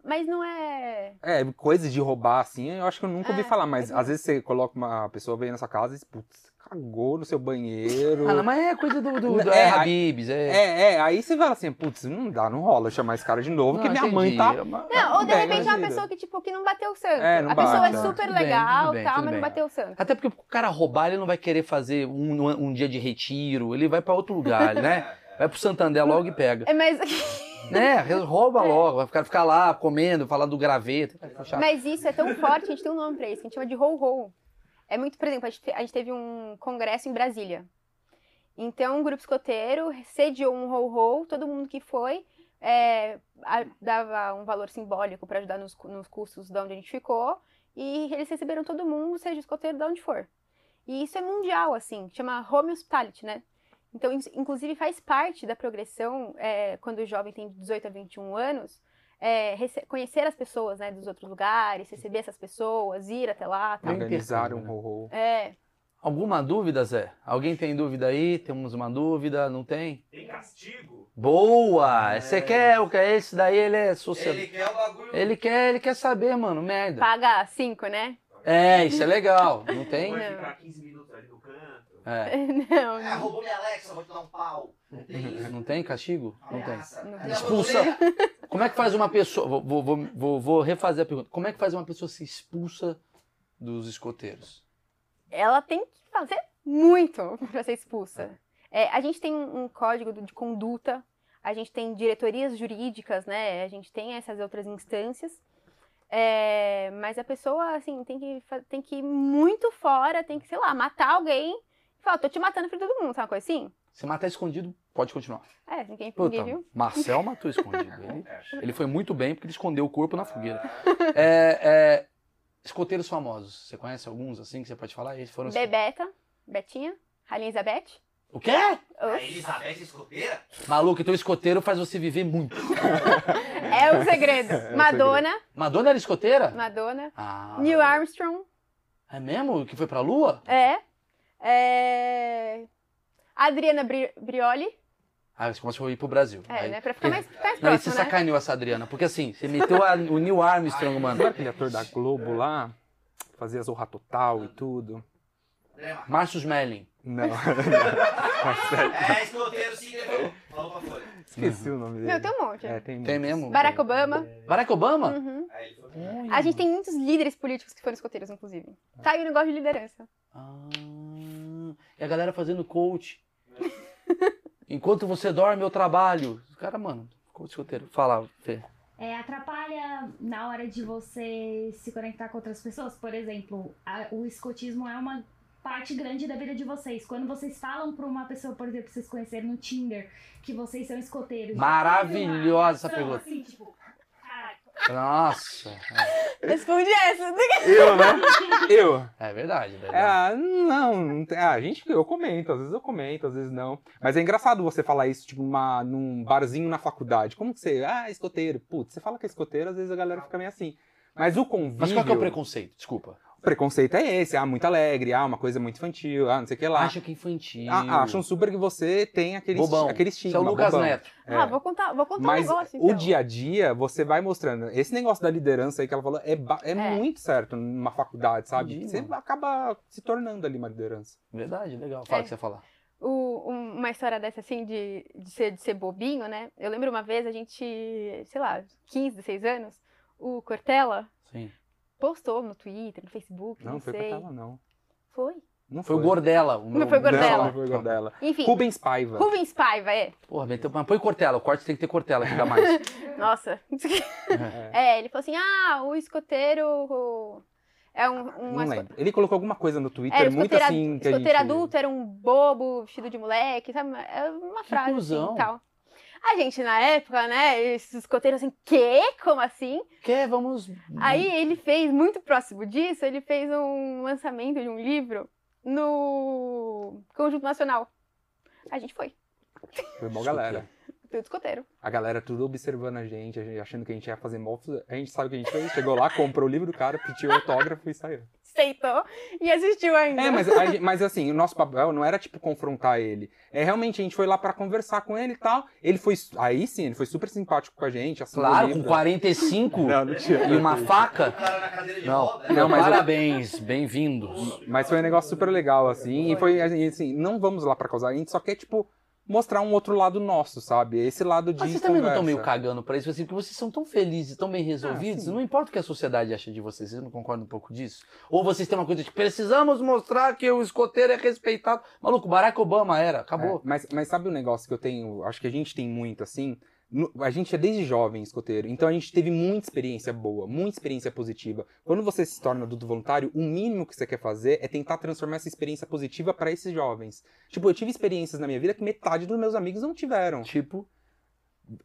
Mas não é. é, coisa de roubar assim, eu acho que eu nunca ouvi É, falar, mas mas às vezes você coloca uma pessoa vem na sua casa e, putz, cagou no seu banheiro. Ah, não, mas é coisa do, do, do É, é, aí- Habibs, é. É, é, aí você fala assim, putz, não dá, não rola chamar esse cara de novo, porque minha mãe entendi. tá. Mas- Não, ou de repente é uma pessoa que, tipo, que não bateu o santo. É, não a pessoa bate, é né? super Tudo bem, legal, tudo bem, tal, tudo mas bem. não bateu o santo. Até porque o cara roubar, ele não vai querer fazer um, um dia de retiro, ele vai pra outro lugar, né? Vai pro Santander logo e pega. É, mas, Né? rouba logo, vai ficar, ficar lá comendo, falar do graveto. mas isso é tão forte, a gente tem um nome pra isso, que a gente chama de ho-ho. É muito, por exemplo, a gente, te- a gente teve um congresso em Brasília. Então, um grupo escoteiro sediou um ho-ho, todo mundo que foi é, a- dava um valor simbólico pra ajudar nos, nos custos de onde a gente ficou. E eles receberam todo mundo, seja escoteiro de onde for. E isso é mundial, assim, chama home hospitality, né? Então, isso, inclusive, faz parte da progressão, é, quando o jovem tem 18 a 21 anos, é, conhecer as pessoas, né, dos outros lugares, receber essas pessoas, ir até lá, tal. Organizar um né? ho-ho. É, Alguma dúvida, Zé? Alguém tem dúvida aí? Temos uma dúvida? Não tem? Tem castigo? Boa! Você quer o que é esse daí? Ele é social. Ele quer o bagulho. Ele quer, ele quer saber, mano, merda. paga 5, né? É, isso é legal. Não tem? Não. ficar 15 minutos ali no canto. É. Não, Ah, roubou minha Alexa, vou te dar um pau. Não tem isso. Não tem castigo? Não tem. Ameaça. Não tem. Expulsa. Como é que faz uma pessoa. Vou, vou, vou, vou, refazer a pergunta. Como é que faz uma pessoa ser expulsa dos escoteiros? ela tem que fazer muito para ser expulsa. É, a gente tem um um código de conduta, a gente tem diretorias jurídicas, né? A gente tem essas outras instâncias. É, mas a pessoa, assim, tem que, tem que ir muito fora, tem que, sei lá, matar alguém falar, tô te matando pra todo mundo, sabe uma coisa assim? Se matar escondido, pode continuar. É, ninguém, Puta, ninguém viu. Marcel matou escondido. Ele, ele foi muito bem porque ele escondeu o corpo na fogueira. É, é, escoteiros famosos. Você conhece alguns assim que você pode falar? Eles foram. Bebeta, Betinha, Rainha Elizabeth. O quê? A Elizabeth escoteira? Maluco, então escoteiro faz você viver muito. É o segredo. Madonna, Madonna era escoteira? Madonna. Ah. Neil Armstrong. É mesmo? Que foi pra lua? É. é... Adriana Bri- Brioli. Ah, você a ir pro Brasil. É, Aí- né? Pra ficar mais, mais Não, e você próximo, né? sacaneou essa Adriana. Porque assim, você meteu a- o Neil Armstrong, mano. Lembra aquele ator da Globo lá? Fazia Zorra Total e tudo. Márcio Smelling. Não. Marcelo. É, escoteiro sim, levou. Falou pra folha. Esqueci o nome dele. Meu, tem um monte. É, tem, Tem mesmo? Barack Obama. Barack Obama? Uhum. A gente tem muitos líderes políticos que foram escoteiros, inclusive. Tá aí o negócio de liderança. Ah, e a galera fazendo coach. Enquanto você dorme, eu trabalho. Cara, mano, coach escoteiro. Fala, Fê. É, atrapalha na hora de você se conectar com outras pessoas? Por exemplo, a- o escotismo é uma parte grande da vida de vocês. Quando vocês falam pra uma pessoa, por exemplo, vocês conhecerem no Tinder, que vocês são escoteiros. Maravilhosa uma pergunta. Assim, tipo, caraca. Nossa. Responde essa. Eu, né? Eu. É, é verdade. é verdade. Ah, não, não tem- ah, a gente, eu comento, às vezes eu comento, às vezes não. Mas é engraçado você falar isso, tipo, numa, num barzinho na faculdade. Como que você, ah, escoteiro. Putz, você fala que é escoteiro, às vezes a galera fica meio assim. Mas o convívio... Mas qual que é o preconceito? Desculpa. O preconceito é esse, ah, muito alegre, ah, uma coisa muito infantil, ah, não sei o que lá. Acha que é infantil. Ah, acham super que você tem aquele, Bobão. aquele Isso é estigma. o Lucas bobão. Neto. É. Ah, vou contar, vou contar Mas um negócio, o então. dia a dia, você vai mostrando. Esse negócio da liderança aí que ela falou é, é É. muito certo numa faculdade, sabe? Entendi, você mano. acaba se tornando ali uma liderança. Verdade, legal. Fala o É. que você ia falar. O- um- uma história dessa, assim, de, de, ser, de ser bobinho, né? Eu lembro uma vez, a gente, sei lá, 15, 16 anos, o Cortella Sim. Postou no Twitter, no Facebook, Não, não, foi sei. ela, não. Foi. Não Foi o Gordela. O Não foi o Gordela. Não, não foi o Gordela. Enfim, Rubens Paiva. Rubens Paiva, é. Porra, mas põe Cortella. O corte tem que ter Cortella, que dá mais. Nossa. é, ele falou assim, ah, o escoteiro é um... um Não lembro. Ele colocou alguma coisa no Twitter Era, o muito escoteiro, assim. Que a escoteiro gente... adulto era um bobo vestido de moleque, sabe? É uma frase assim e tal. A gente, na época, né, esses escoteiros assim, quê? Como assim? Quer, vamos... Aí ele fez, muito próximo disso, ele fez um lançamento de um livro no Conjunto Nacional. A gente foi, Foi bom, galera. Tudo escoteiro. A galera tudo observando a gente, a gente achando que a gente ia fazer mó. A gente sabe o que a gente fez. Chegou lá, comprou o livro do cara, pediu autógrafo e saiu. Aceitou e assistiu ainda. É, mas, a mas assim, o nosso papel não era tipo confrontar ele. É realmente a gente foi lá pra conversar com ele e tal. Ele foi. Aí sim, ele foi super simpático com a gente. Claro, com livro. 45 Não, não tinha. e uma faca. O cara na cadeira de Não, roda. não, mas parabéns, bem-vindos. Mas foi um negócio super legal, assim. E foi assim, não vamos lá pra causar. A gente só quer, tipo, mostrar um outro lado nosso, sabe? Esse lado de. Mas vocês também não estão meio cagando pra isso, assim, porque vocês são tão felizes, tão bem resolvidos, sim. não importa o que a sociedade acha de vocês, vocês não concordam um pouco disso? Ou vocês têm uma coisa de precisamos mostrar que o escoteiro é respeitado. Maluco, Barack Obama era, acabou. É, mas, mas sabe o negócio que eu tenho? Acho que a gente tem muito assim. A gente é desde jovem escoteiro, então a gente teve muita experiência boa, muita experiência positiva. Quando você se torna adulto voluntário, o mínimo que você quer fazer é tentar transformar essa experiência positiva para esses jovens. Tipo, eu tive experiências na minha vida que metade dos meus amigos não tiveram. Tipo,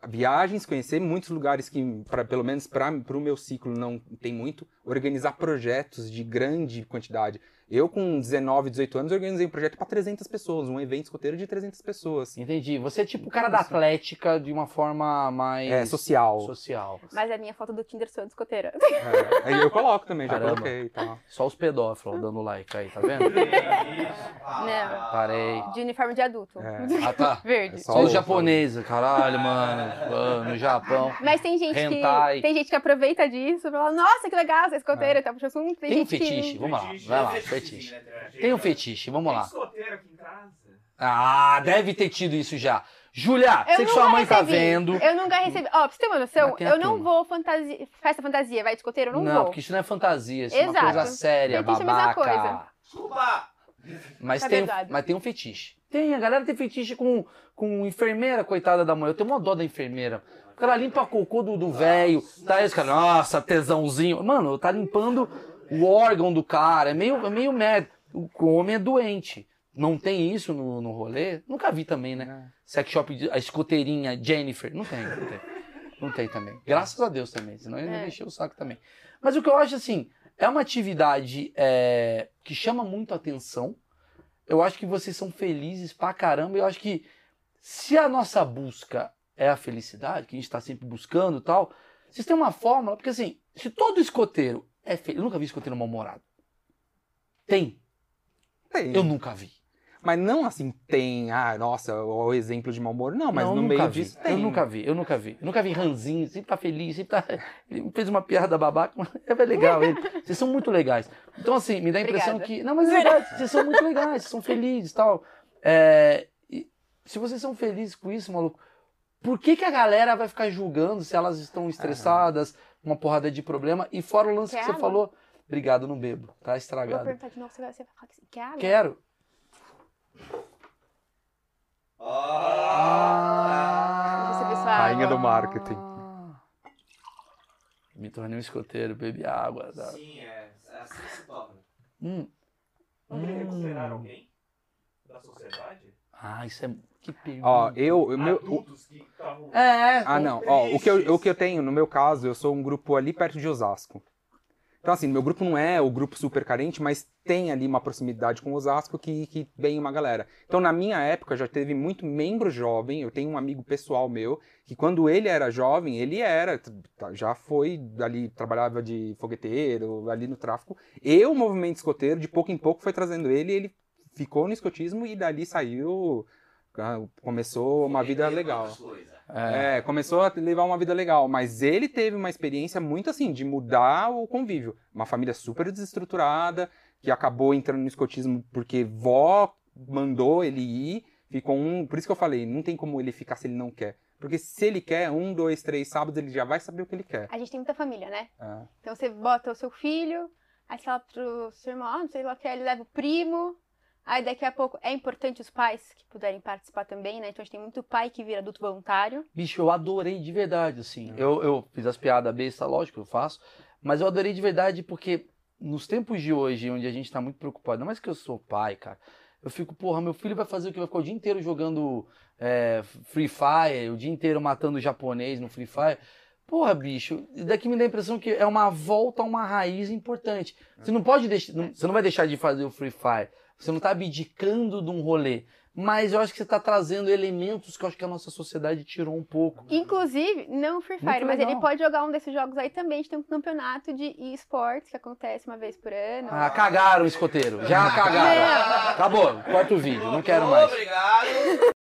Viagens, conhecer muitos lugares que, pra, pelo menos para o meu ciclo, não tem muito. Organizar projetos de grande quantidade. Eu, com 19, 18 anos, organizei um projeto para 300 pessoas, um evento escoteiro de 300 pessoas. entendi. Você é tipo o cara da Atlética de uma forma mais É, social. social. Mas a minha foto do Tinder sou de escoteira. É, aí eu coloco também, já Caramba. coloquei tal. Só os pedófilos dando like aí, tá vendo? Não. Parei. De uniforme de adulto. É. Ah, tá. Verde. É Só, Só os japoneses, caralho, mano. Mano, no Japão. Mas tem gente Hentai. que tem gente que aproveita disso e fala, nossa, que legal, você é escoteira, tá puxa assunto. Tem, Tem um gente fetiche, que. vamos lá, vai lá, fetiche. Tem um fetiche, vamos Tem lá. escoteiro aqui em casa. Ah, deve ter tido isso já. Júlia, Eu sei que sua mãe tá recebi. vendo. Eu nunca recebi. Ó, pra você ter uma noção, eu não turma. vou fantasia. Festa fantasia, vai de escoteiro, eu não, Não, vou. porque isso não é fantasia, isso é uma Exato. coisa séria, Fetiche é a mesma babaca. coisa. Desculpa! Mas, É tem, verdade. mas tem um fetiche. Tem, a galera tem fetiche com, com enfermeira, coitada da mãe. Eu tenho uma dó da enfermeira. O cara limpa cocô do do velho, tá aí os caras, nossa, tesãozinho. Mano, tá limpando o órgão do cara, é meio, é meio merda. O homem é doente. Não tem isso no, no rolê? Nunca vi também, né? Sex shop, de- a escoteirinha Jennifer. Não tem, não tem. Não tem também. Graças a Deus também, senão ele É. me encheu o saco também. Mas o que eu acho assim, é uma atividade é, que chama muito atenção. Eu acho que vocês são felizes pra caramba. Eu acho que se a nossa busca é a felicidade, que a gente tá sempre buscando e tal, vocês têm uma fórmula, porque assim, se todo escoteiro é feliz. Eu nunca vi escoteiro mal-humorado. Tem. Tem. Eu nunca vi. Mas não assim, tem, ah, nossa, o exemplo de mau humor. Não, mas Não, no nunca meio vi. disso tem. Eu nunca vi, eu nunca vi. Eu nunca vi ranzinho, sempre tá feliz, sempre tá. Ele fez uma piada babaca, mas é legal ele. Vocês são muito legais. Então, assim, me dá a impressão Obrigada. que. Não, mas é verdade, vocês são muito legais, vocês são felizes e tal. É, e se vocês são felizes com isso, maluco, por que, que a galera vai ficar julgando se elas estão estressadas, uma porrada de problema? E fora o lance Quer que você água? falou, obrigado, não bebo, tá Eu vou estragado. perguntar de novo, você vai, você vai falar que você quer água? Quero. Ah, Você Rainha água. do marketing. Me tornei um escoteiro, bebi água. tá? Sim, é. é Assim que se torna. Hum. Não queria Hum. alguém da sociedade? Ah, isso é. Que pergunta. Ó, eu, meu, o- Adultos que estavam. É, Ah, não. Ó, o que, eu, o que eu tenho, no meu caso, eu sou um grupo ali perto de Osasco. Então, assim, meu grupo não é o grupo super carente, mas tem ali uma proximidade com o Osasco que, que vem uma galera. Então, na minha época, já teve muito membro jovem. Eu tenho um amigo pessoal meu que, quando ele era jovem, ele era, tá, já foi ali, trabalhava de fogueteiro, ali no tráfico. E o movimento escoteiro, de pouco em pouco, foi trazendo ele. Ele ficou no escotismo e dali saiu. Ah, Começou uma vida legal. É. É, começou a levar uma vida legal, mas ele teve uma experiência muito assim, de mudar o convívio. Uma família super desestruturada, que acabou entrando no escotismo porque vó mandou ele ir, ficou um. Por isso que eu falei, não tem como ele ficar se ele não quer. Porque se ele quer, um, dois, três sábados, ele já vai saber o que ele quer. A gente tem muita família, né? É. Então você bota o seu filho, aí você fala pro seu irmão, ah, não sei lá o que, ele leva o primo. Aí daqui a pouco é importante os pais que puderem participar também, né? Então a gente tem muito pai que vira adulto voluntário. Bicho, eu adorei de verdade, assim. Eu, eu fiz as piadas besta, lógico, eu faço. Mas eu adorei de verdade porque nos tempos de hoje, onde a gente tá muito preocupado, não mais que eu sou pai, cara. Eu fico, porra, meu filho vai fazer o que? Vai ficar o dia inteiro jogando é, Free Fire, o dia inteiro matando japonês no Free Fire. Porra, bicho, daqui me dá a impressão que é uma volta a uma raiz importante. Você não pode deixar, você não vai deixar de fazer o Free Fire. Você não tá abdicando de um rolê. Mas eu acho que você tá trazendo elementos que eu acho que a nossa sociedade tirou um pouco. Inclusive, não o Free Muito Fire, mas legal. ele pode jogar um desses jogos aí também. A gente tem um campeonato de esportes que acontece uma vez por ano. Ah, cagaram o escoteiro. Já cagaram. Acabou. Corta o vídeo. Não quero mais. Obrigado.